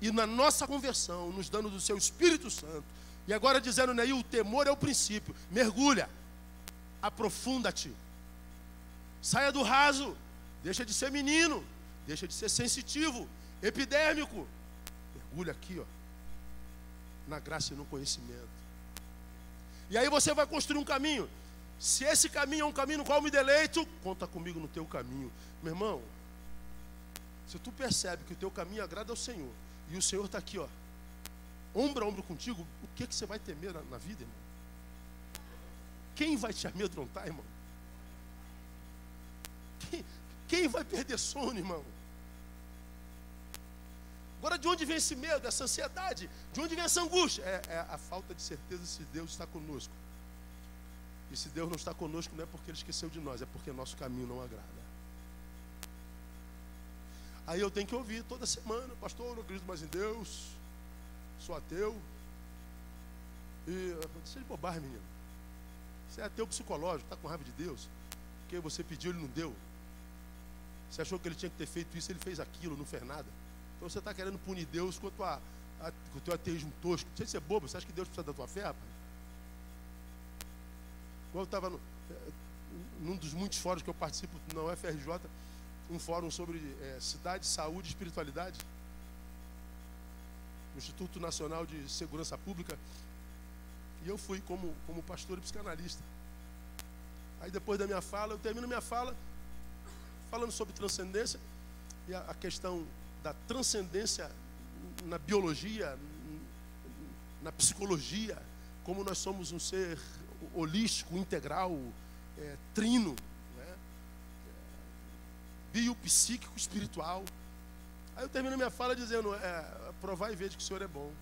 E na nossa conversão, nos dando do seu Espírito Santo. E agora dizendo, Neil, o temor é o princípio. Mergulha. Aprofunda-te. Saia do raso. Deixa de ser menino. Deixa de ser sensitivo. Epidérmico. Mergulha aqui, ó. Na graça e no conhecimento. E aí você vai construir um caminho. Se esse caminho é um caminho no qual me deleito, conta comigo no teu caminho. Meu irmão, se tu percebe que o teu caminho agrada ao Senhor, e o Senhor está aqui, ó, ombro a ombro contigo, o que, que você vai temer na, na vida, irmão? Quem vai te amedrontar, irmão? Quem, quem vai perder sono, irmão? Agora, de onde vem esse medo, essa ansiedade? De onde vem essa angústia? É, é a falta de certeza se Deus está conosco. E se Deus não está conosco, não é porque Ele esqueceu de nós, é porque nosso caminho não agrada. Aí eu tenho que ouvir toda semana, pastor, eu não acredito mais em Deus, sou ateu. E deixa de bobagem, menino. Você é ateu psicológico, está com raiva de Deus. Porque você pediu, ele não deu. Você achou que ele tinha que ter feito isso, ele fez aquilo, não fez nada. Então você está querendo punir Deus com, a tua, a, com o teu ateísmo tosco. Se é bobo, você acha que Deus precisa da tua fé, rapaz? Quando eu estava eh, num dos muitos fóruns que eu participo na UFRJ, um fórum sobre é, cidade, saúde e espiritualidade, Instituto Nacional de Segurança Pública, e eu fui como, como pastor e psicanalista. Aí depois da minha fala, eu termino minha fala falando sobre transcendência e a, a questão da transcendência na biologia, na psicologia, como nós somos um ser holístico, integral, é, trino, né? é, biopsíquico, espiritual. Aí eu termino minha fala dizendo: é, provar e ver que o Senhor é bom.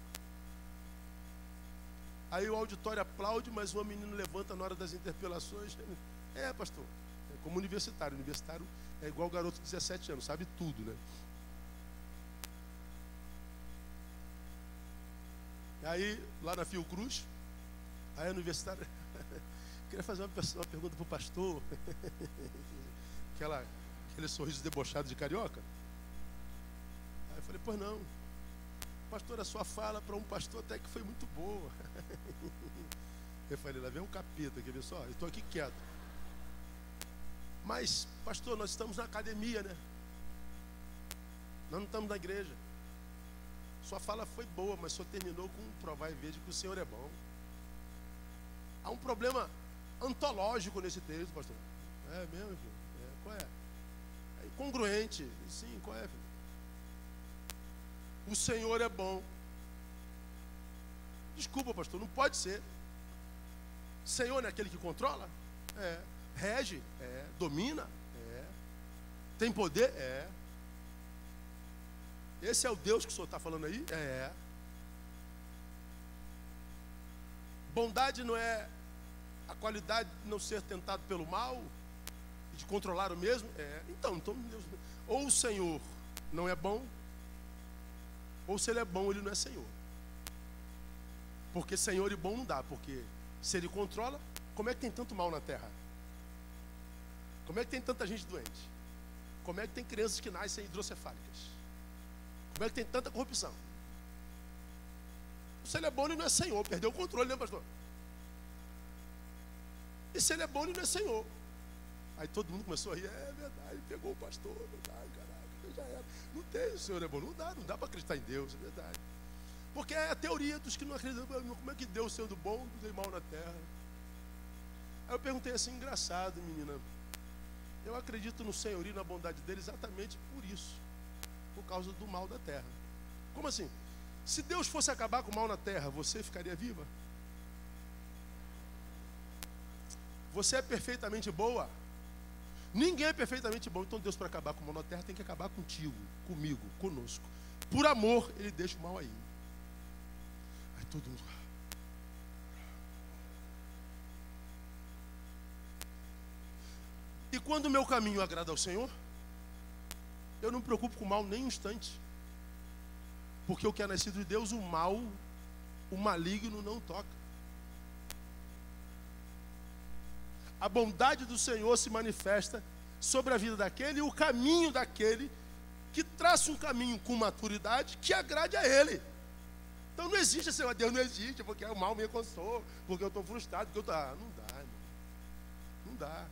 Aí o auditório aplaude, mas uma menina levanta na hora das interpelações. [LAUGHS] É, pastor, é como universitário. Universitário é igual garoto de 17 anos, sabe tudo, né? Aí, lá na Fiocruz, aí a universitária [LAUGHS] Queria fazer uma, uma pergunta para o pastor. [LAUGHS] Aquela, aquele sorriso debochado de carioca. Falei, pois não. Pastor, a sua fala para um pastor até que foi muito boa. [LAUGHS] Eu falei, lá vem um capeta, quer ver só? Eu estou aqui quieto. Mas, pastor, nós estamos na academia, né? Nós não estamos na igreja. Sua fala foi boa, mas só terminou com provar e veja que o Senhor é bom. Há um problema antológico nesse texto, pastor. É mesmo, filho? É, qual é? É incongruente. Sim, qual é, filho? O Senhor é bom. Desculpa, pastor, não pode ser. Senhor não é aquele que controla? É. Rege? É. Domina? É. Tem poder? É. Esse é o Deus que o senhor está falando aí? É. Bondade não é a qualidade de não ser tentado pelo mal de controlar o mesmo? É. Então, então Deus, ou o Senhor não é bom, ou se ele é bom, ele não é Senhor. Porque Senhor e bom não dá, porque se ele controla, como é que tem tanto mal na terra? Como é que tem tanta gente doente? Como é que tem crianças que nascem hidrocefálicas? Como é que tem tanta corrupção? Se ele é bom, ele não é Senhor, perdeu o controle, né, pastor? E se ele é bom, ele não é Senhor. Aí todo mundo começou a rir, é verdade, pegou o pastor, verdade, caraca, já era. Não tem, o Senhor é bom, não dá, não dá para acreditar em Deus, é verdade. Porque é a teoria dos que não acreditam, como é que Deus sendo bom, tem mal na terra? Aí eu perguntei assim, engraçado, menina. Eu acredito no Senhor e na bondade dele exatamente por isso, por causa do mal da terra. Como assim? Se Deus fosse acabar com o mal na terra, você ficaria viva? Você é perfeitamente boa. Ninguém é perfeitamente bom. Então Deus, para acabar com o mal na terra, tem que acabar contigo, comigo, conosco. Por amor, Ele deixa o mal aí. Aí todo mundo. E quando o meu caminho agrada ao Senhor, eu não me preocupo com o mal nem um instante. Porque o que é nascido de Deus, o mal, o maligno não toca. A bondade do Senhor se manifesta sobre a vida daquele e o caminho daquele que traça um caminho com maturidade que agrade a ele. Então não existe assim, Deus não existe, porque o mal me alcançou, porque eu estou frustrado, porque eu estou. Ah, não dá, irmão. Não dá.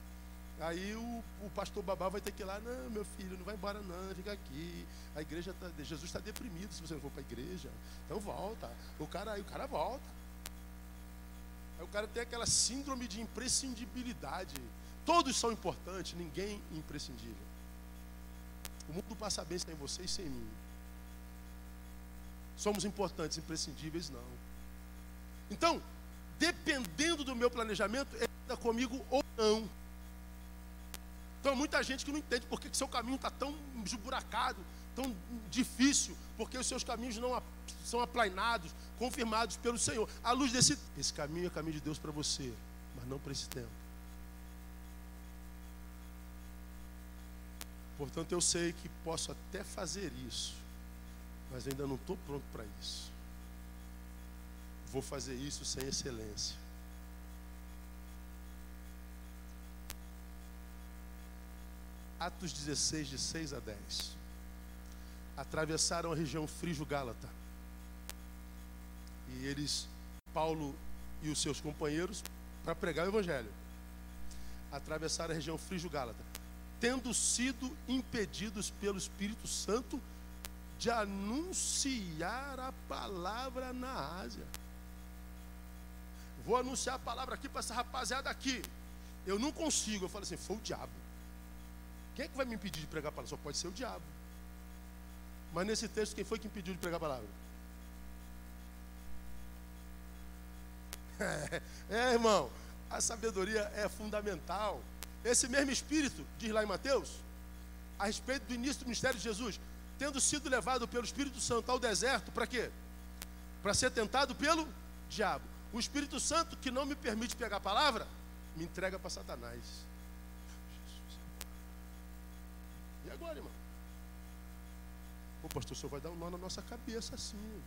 Aí o, o, pastor babá vai ter que ir lá, não, meu filho, não vai embora não, fica aqui. A igreja tá, Jesus está deprimido se você não for para a igreja. Então volta. O cara, aí o cara volta. Aí o cara tem aquela síndrome de imprescindibilidade. Todos são importantes, ninguém imprescindível. O mundo passa bem sem você e sem mim. Somos importantes, imprescindíveis, não. Então, dependendo do meu planejamento, ele anda comigo ou não. Então, muita gente que não entende por que seu caminho está tão esburacado, tão difícil, porque os seus caminhos não são aplainados, confirmados pelo Senhor. À luz desse, esse caminho é caminho de Deus para você, mas não para esse tempo. Portanto, eu sei que posso até fazer isso, mas ainda não estou pronto para isso. Vou fazer isso sem excelência. Atos 16, de 6 a 10. Atravessaram a região frígio-gálata. E eles, Paulo e os seus companheiros, para pregar o Evangelho. Atravessaram a região frígio-gálata. Tendo sido impedidos pelo Espírito Santo de anunciar a palavra na Ásia. Vou anunciar a palavra aqui para essa rapaziada aqui. Eu não consigo. Eu falo assim: foi o diabo. Quem é que vai me impedir de pregar a palavra? Só pode ser o diabo. Mas nesse texto, quem foi que impediu de pregar a palavra? É, é, irmão, a sabedoria é fundamental. Esse mesmo Espírito, diz lá em Mateus, a respeito do início do ministério de Jesus, tendo sido levado pelo Espírito Santo ao deserto, para quê? Para ser tentado pelo diabo. O Espírito Santo, que não me permite pegar a palavra, me entrega para Satanás. E agora, irmão? O pastor, o senhor vai dar um nó na nossa cabeça assim.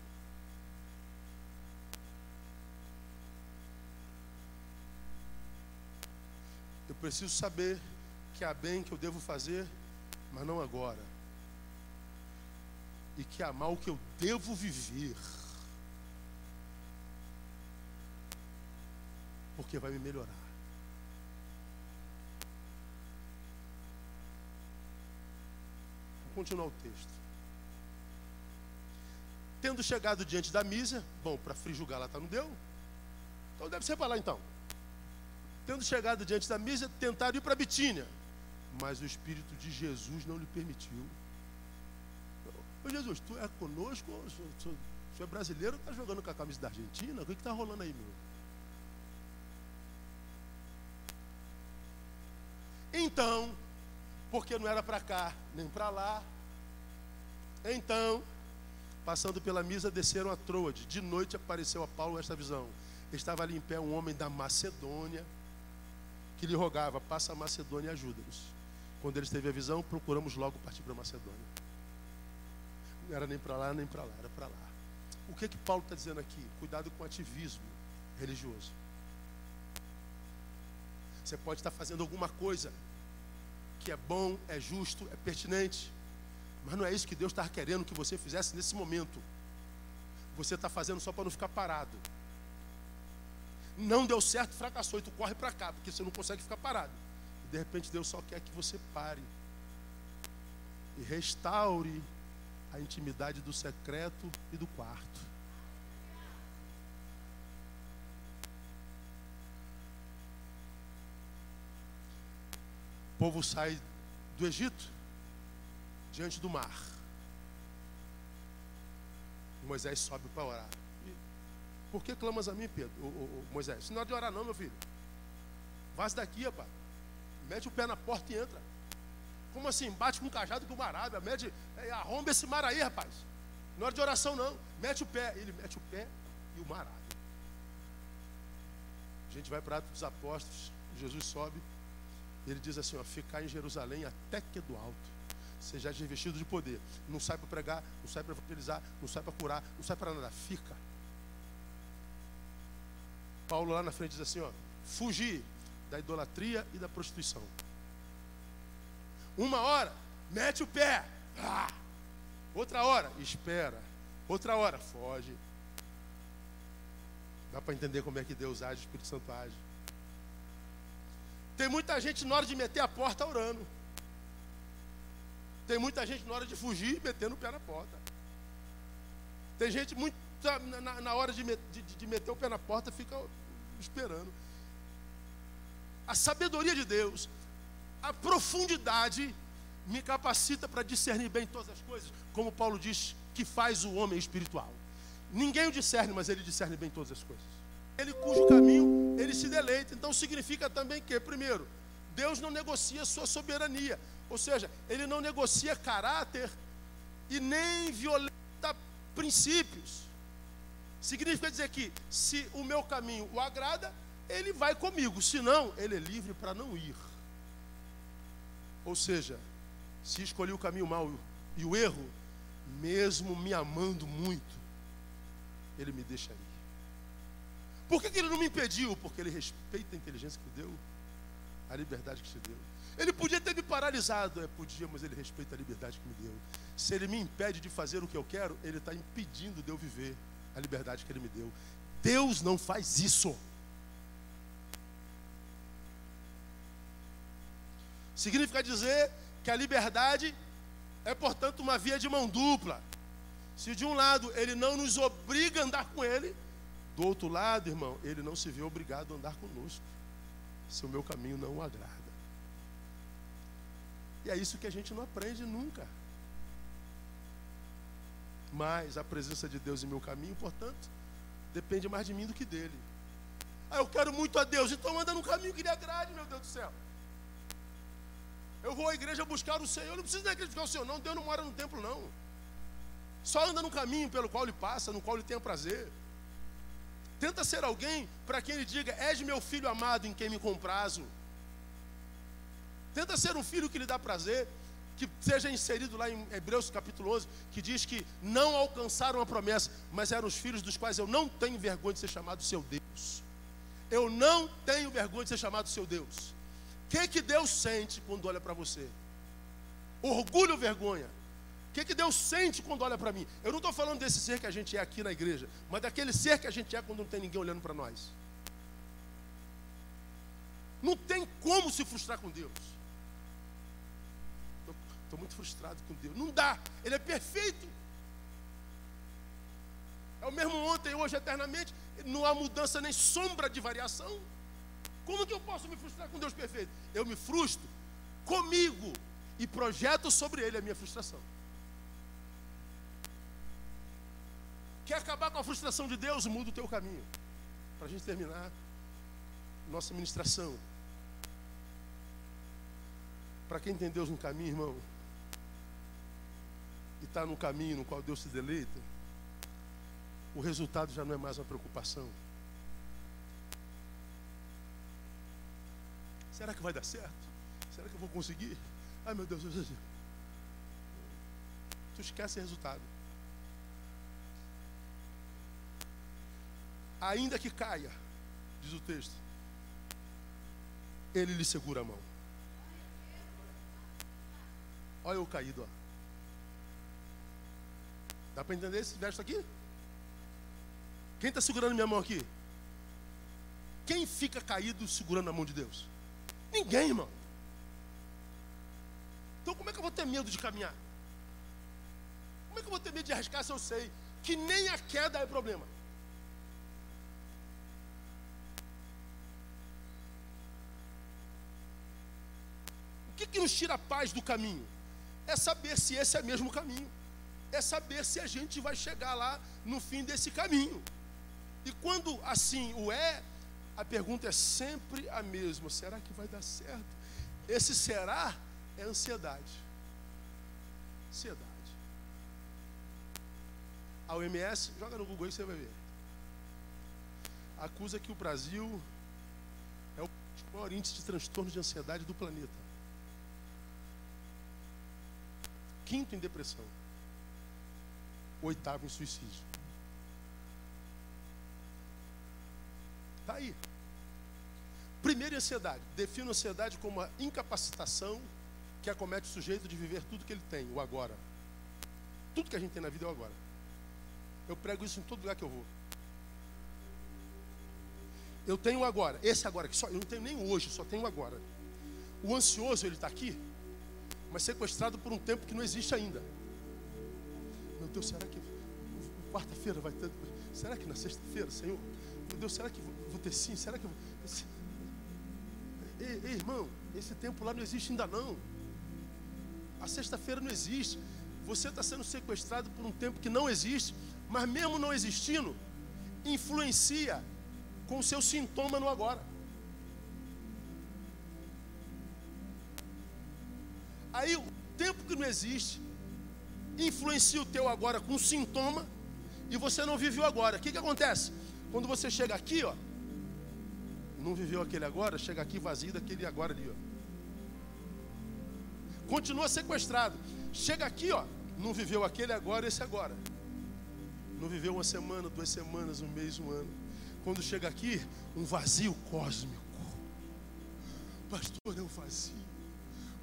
Eu preciso saber que há bem que eu devo fazer, mas não agora e que amar o que eu devo viver. Porque vai me melhorar. Continuar o texto. Tendo chegado diante da misa, bom, para frijugar lá tá não deu. Então deve ser para lá então. Tendo chegado diante da misa, tentaram ir para Bitínia, mas o Espírito de Jesus não lhe permitiu. Ô Jesus, tu é conosco? Senhor, é brasileiro ou está jogando com a camisa da Argentina? O que está rolando aí, meu? Então, porque não era para cá nem para lá, então, passando pela misa, desceram a Troade. De noite apareceu a Paulo esta visão. Estava ali em pé um homem da Macedônia, que lhe rogava: passa a Macedônia e ajuda-nos. Quando ele teve a visão, procuramos logo partir para a Macedônia. Não era nem para lá, nem para lá, era para lá. O que que Paulo está dizendo aqui? Cuidado com o ativismo religioso. Você pode estar fazendo alguma coisa que é bom, é justo, é pertinente, mas não é isso que Deus está querendo que você fizesse nesse momento. Você está fazendo só para não ficar parado. Não deu certo, fracassou, e tu corre para cá, porque você não consegue ficar parado. E de repente Deus só quer que você pare e restaure a intimidade do secreto e do quarto. O povo sai do Egito diante do mar. Moisés sobe para orar. Por que clamas a mim, Pedro? O, o, o Moisés, não é de orar não, meu filho. Vaze daqui, rapaz. Mete o pé na porta e entra. Como assim? Bate com um cajado com uma arábia, mete, é, arromba esse mar aí, rapaz. Não é hora de oração, não. Mete o pé. Ele mete o pé e o mar abre. A gente vai para Atos dos Apóstolos, Jesus sobe. Ele diz assim: ó, ficar em Jerusalém até que do alto. Seja revestido de poder. Não sai para pregar, não sai para evangelizar, não sai para curar, não sai para nada. Fica. Paulo lá na frente diz assim: ó, fugir da idolatria e da prostituição. Uma hora, mete o pé. Ah. Outra hora, espera. Outra hora, foge. Dá para entender como é que Deus age, o Espírito Santo age. Tem muita gente na hora de meter a porta orando. Tem muita gente na hora de fugir metendo o pé na porta. Tem gente muito na, na hora de, de, de meter o pé na porta fica esperando. A sabedoria de Deus, a profundidade me capacita para discernir bem todas as coisas, como Paulo diz que faz o homem espiritual. Ninguém o discerne, mas ele discerne bem todas as coisas. Ele cujo caminho ele se deleita. Então significa também que, primeiro, Deus não negocia sua soberania. Ou seja, ele não negocia caráter e nem violenta princípios. Significa dizer que se o meu caminho o agrada, ele vai comigo, se não, ele é livre para não ir. Ou seja, se escolhi o caminho mau e o erro, mesmo me amando muito, ele me deixa ir. Por que, que ele não me impediu? Porque ele respeita a inteligência que deu, a liberdade que te deu. Ele podia ter me paralisado, é, podia, mas ele respeita a liberdade que me deu. Se ele me impede de fazer o que eu quero, ele está impedindo de eu viver a liberdade que ele me deu. Deus não faz isso. Significa dizer que a liberdade é, portanto, uma via de mão dupla. Se de um lado ele não nos obriga a andar com ele, do outro lado, irmão, ele não se vê obrigado a andar conosco, se o meu caminho não o agrada. E é isso que a gente não aprende nunca. Mas a presença de Deus em meu caminho, portanto, depende mais de mim do que dele. Ah, eu quero muito a Deus, então anda no caminho que lhe agrade, meu Deus do céu. Eu vou à igreja buscar o Senhor, eu não preciso da igreja buscar o Senhor, não. Deus não mora no templo, não. Só anda no caminho pelo qual ele passa, no qual ele tem prazer. Tenta ser alguém para quem ele diga: És meu filho amado em quem me comprazo. Tenta ser um filho que lhe dá prazer, que seja inserido lá em Hebreus capítulo 11, que diz que não alcançaram a promessa, mas eram os filhos dos quais eu não tenho vergonha de ser chamado seu Deus. Eu não tenho vergonha de ser chamado seu Deus. O que, que Deus sente quando olha para você? Orgulho ou vergonha? que, que Deus sente quando olha para mim? Eu não estou falando desse ser que a gente é aqui na igreja, mas daquele ser que a gente é quando não tem ninguém olhando para nós. Não tem como se frustrar com Deus. Estou muito frustrado com Deus. Não dá. Ele é perfeito. É o mesmo ontem, hoje, eternamente. Não há mudança nem sombra de variação. Como que eu posso me frustrar com Deus perfeito? Eu me frustro comigo e projeto sobre ele a minha frustração. Quer acabar com a frustração de Deus? Muda o teu caminho. Para a gente terminar nossa ministração. Para quem tem Deus no caminho, irmão, e está no caminho no qual Deus se deleita, o resultado já não é mais uma preocupação. Será que vai dar certo? Será que eu vou conseguir? Ai meu Deus, tu esquece o resultado. ainda que caia, diz o texto, ele lhe segura a mão. Olha eu caído, ó. Dá para entender esse verso aqui? Quem está segurando minha mão aqui? Quem fica caído segurando a mão de Deus? Ninguém, irmão. Então como é que eu vou ter medo de caminhar? Como é que eu vou ter medo de arriscar se eu sei que nem a queda é problema? que, que nos tira a paz do caminho? É saber se esse é mesmo caminho. É saber se a gente vai chegar lá no fim desse caminho. E quando assim o é, a pergunta é sempre a mesma: será que vai dar certo? Esse será é ansiedade. Ansiedade. A OMS, joga no Google aí você vai ver. Acusa que o Brasil é o maior índice de transtorno de ansiedade do planeta. quinto em depressão, oitavo em suicídio. Está aí. Primeiro, ansiedade. Defino ansiedade como a incapacitação que acomete o sujeito de viver tudo que ele tem, o agora. Tudo que a gente tem na vida é o agora. Eu prego isso em todo lugar que eu vou. Eu tenho agora, esse agora, que só, eu não tenho nem hoje, só tenho agora. O ansioso, ele está aqui, mas sequestrado por um tempo que não existe ainda. Meu Deus, será que quarta-feira vai ter. Será que na sexta-feira, Senhor? Meu Deus, será que vou ter sim? Será que eu. Ei, ei, irmão, esse tempo lá não existe ainda não. A sexta-feira não existe. Você está sendo sequestrado por um tempo que não existe, mas mesmo não existindo, influencia com o seu sintoma no agora. Aí o tempo que não existe influencia o teu agora com sintoma e você não viveu agora. O que, que acontece? Quando você chega aqui, ó, não viveu aquele agora, chega aqui vazio daquele agora ali, ó. Continua sequestrado. Chega aqui, ó, não viveu aquele agora, esse agora. Não viveu uma semana, duas semanas, um mês, um ano. Quando chega aqui, um vazio cósmico. Pastor, é um vazio.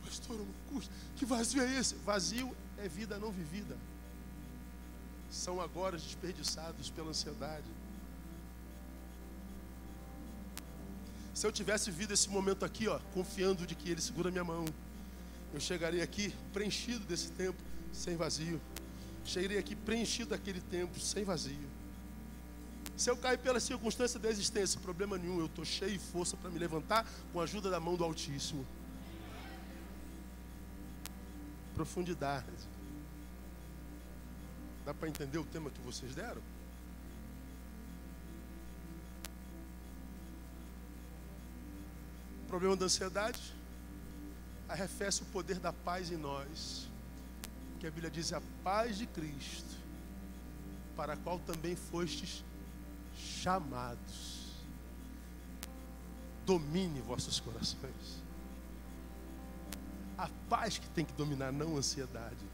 Pastor, é um custo. Que vazio é esse? Vazio é vida não vivida. São agora desperdiçados pela ansiedade. Se eu tivesse vivido esse momento aqui, ó, confiando de que Ele segura minha mão, eu chegaria aqui preenchido desse tempo, sem vazio. Chegaria aqui preenchido daquele tempo, sem vazio. Se eu cair pela circunstância da existência, problema nenhum, eu estou cheio de força para me levantar com a ajuda da mão do Altíssimo. Profundidade. Dá para entender o tema que vocês deram? O problema da ansiedade arrefece o poder da paz em nós. Que a Bíblia diz a paz de Cristo, para a qual também fostes chamados. Domine vossos corações. A paz que tem que dominar, não a ansiedade.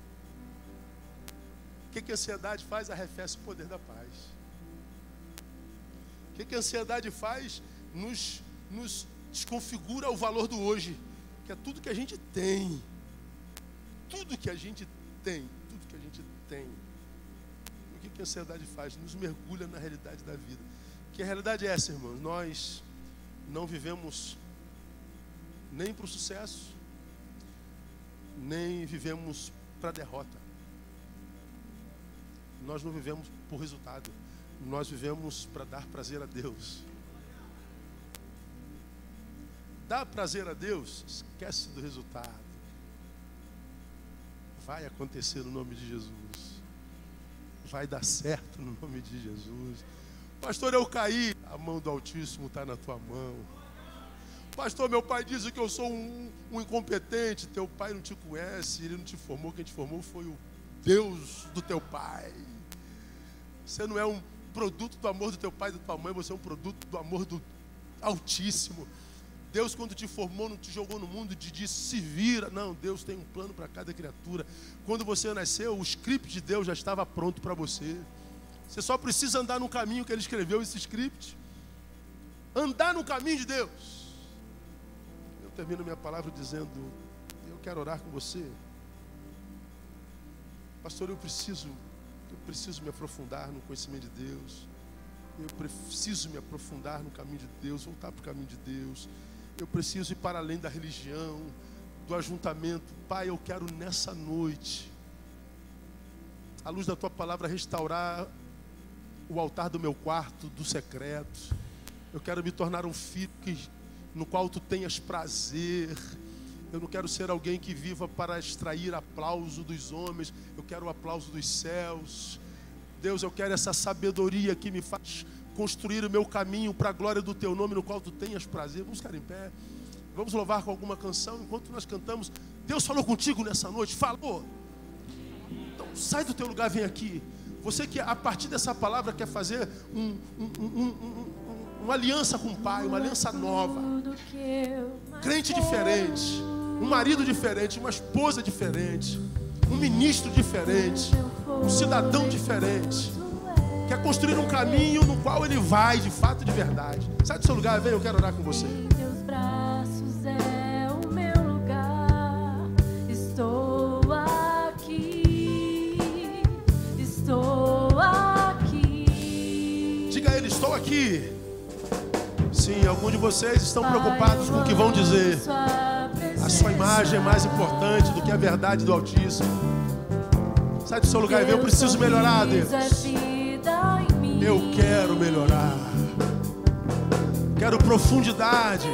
O que, que a ansiedade faz? Arrefece o poder da paz. O que, que a ansiedade faz? Nos, nos desconfigura o valor do hoje, que é tudo que a gente tem. Tudo que a gente tem, tudo que a gente tem. O que, que a ansiedade faz? Nos mergulha na realidade da vida. Que a realidade é essa, irmãos. Nós não vivemos nem para o sucesso, nem vivemos para a derrota. Nós não vivemos por resultado. Nós vivemos para dar prazer a Deus. Dar prazer a Deus, esquece do resultado. Vai acontecer no nome de Jesus. Vai dar certo no nome de Jesus. Pastor, eu caí. A mão do Altíssimo está na tua mão. Pastor, meu pai diz que eu sou um, um, incompetente. Teu pai não te conhece, ele não te formou. Quem te formou foi o Deus do teu pai. Você não é um produto do amor do teu pai e da tua mãe, você é um produto do amor do Altíssimo. Deus, quando te formou, não te jogou no mundo e te disse, se vira. Não, Deus tem um plano para cada criatura. Quando você nasceu, o script de Deus já estava pronto para você. Você só precisa andar no caminho que ele escreveu esse script. Andar no caminho de Deus. Eu termino minha palavra dizendo: Eu quero orar com você. Pastor, eu preciso, eu preciso me aprofundar no conhecimento de Deus. Eu preciso me aprofundar no caminho de Deus, voltar para o caminho de Deus. Eu preciso ir para além da religião, do ajuntamento. Pai, eu quero nessa noite, à luz da tua palavra, restaurar o altar do meu quarto, do secreto. Eu quero me tornar um filho que, no qual tu tenhas prazer. Eu não quero ser alguém que viva para extrair aplauso dos homens. Eu quero o aplauso dos céus. Deus, eu quero essa sabedoria que me faz construir o meu caminho para a glória do teu nome, no qual tu tenhas prazer. Vamos ficar em pé. Vamos louvar com alguma canção enquanto nós cantamos. Deus falou contigo nessa noite. Falou. Então sai do teu lugar, vem aqui. Você que a partir dessa palavra quer fazer um, um, um, uma aliança com o Pai, uma aliança nova. Crente diferente, um marido diferente, uma esposa diferente, um ministro diferente, um cidadão diferente. Quer construir um caminho no qual ele vai de fato de verdade. Sai do seu lugar, vem, eu quero orar com você. estou aqui. Sim, alguns de vocês estão preocupados com o que vão dizer. A sua imagem é mais importante do que a verdade do Altíssimo. Sai do seu lugar e vê, eu preciso melhorar, Deus. Eu quero melhorar. Quero profundidade.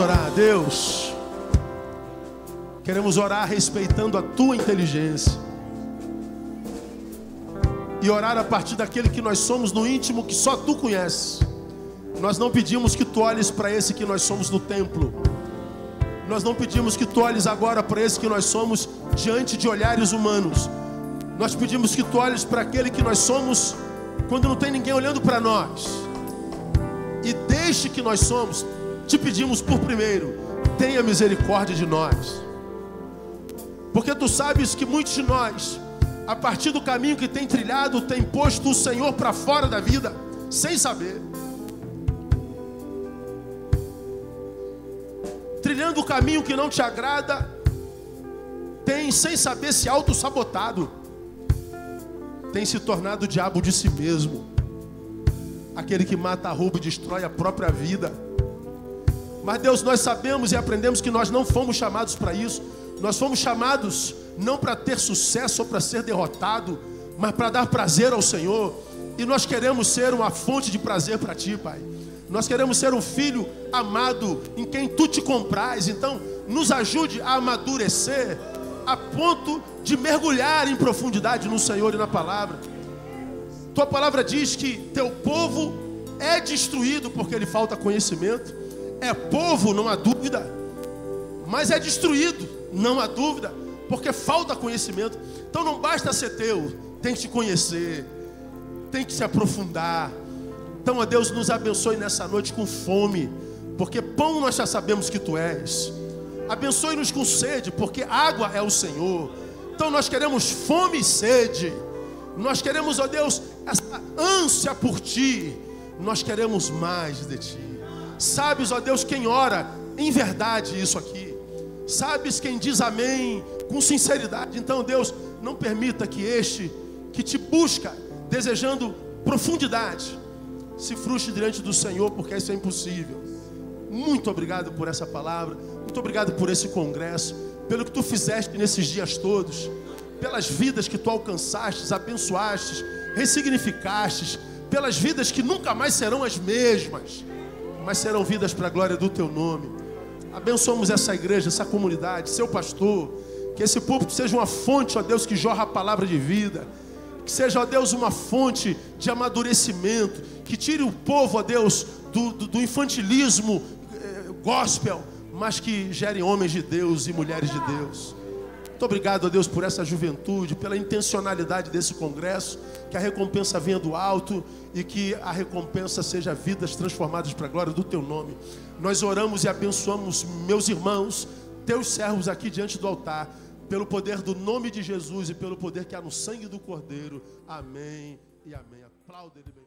Orar, Deus. Queremos orar respeitando a tua inteligência. E orar a partir daquele que nós somos no íntimo que só tu conheces. Nós não pedimos que tu olhes para esse que nós somos no templo. Nós não pedimos que tu olhes agora para esse que nós somos diante de olhares humanos. Nós pedimos que tu olhes para aquele que nós somos quando não tem ninguém olhando para nós. E desde que nós somos, te pedimos por primeiro, tenha misericórdia de nós. Porque tu sabes que muitos de nós, a partir do caminho que tem trilhado, tem posto o Senhor para fora da vida, sem saber. Trilhando o caminho que não te agrada, tem, sem saber, se auto-sabotado. Tem se tornado o diabo de si mesmo. Aquele que mata, rouba e destrói a própria vida. Mas Deus, nós sabemos e aprendemos que nós não fomos chamados para isso. Nós fomos chamados não para ter sucesso ou para ser derrotado, mas para dar prazer ao Senhor. E nós queremos ser uma fonte de prazer para Ti, Pai. Nós queremos ser um filho amado em quem Tu te comprais. Então, nos ajude a amadurecer a ponto de mergulhar em profundidade no Senhor e na palavra. Tua palavra diz que teu povo é destruído porque lhe falta conhecimento. É povo, não há dúvida, mas é destruído, não há dúvida, porque falta conhecimento. Então não basta ser teu, tem que te conhecer, tem que se aprofundar. Então, ó Deus, nos abençoe nessa noite com fome, porque pão nós já sabemos que tu és. Abençoe-nos com sede, porque água é o Senhor. Então nós queremos fome e sede. Nós queremos, ó Deus, essa ânsia por ti. Nós queremos mais de ti. Sabes, ó Deus, quem ora em verdade isso aqui. Sabes quem diz amém com sinceridade. Então, Deus, não permita que este que te busca desejando profundidade se frustre diante do Senhor, porque isso é impossível. Muito obrigado por essa palavra. Muito obrigado por esse congresso, pelo que tu fizeste nesses dias todos, pelas vidas que tu alcançaste, abençoaste, ressignificaste, pelas vidas que nunca mais serão as mesmas, mas serão vidas para a glória do teu nome. Abençoamos essa igreja, essa comunidade, seu pastor, que esse púlpito seja uma fonte, ó Deus, que jorra a palavra de vida. Que seja, ó Deus, uma fonte de amadurecimento. Que tire o povo, ó Deus, do, do, do infantilismo eh, gospel, mas que gere homens de Deus e mulheres de Deus. Muito obrigado, ó Deus, por essa juventude, pela intencionalidade desse congresso. Que a recompensa venha do alto e que a recompensa seja vidas transformadas para a glória do teu nome. Nós oramos e abençoamos meus irmãos, teus servos aqui diante do altar, pelo poder do nome de Jesus e pelo poder que há no sangue do Cordeiro. Amém e amém. Aplauda ele bem.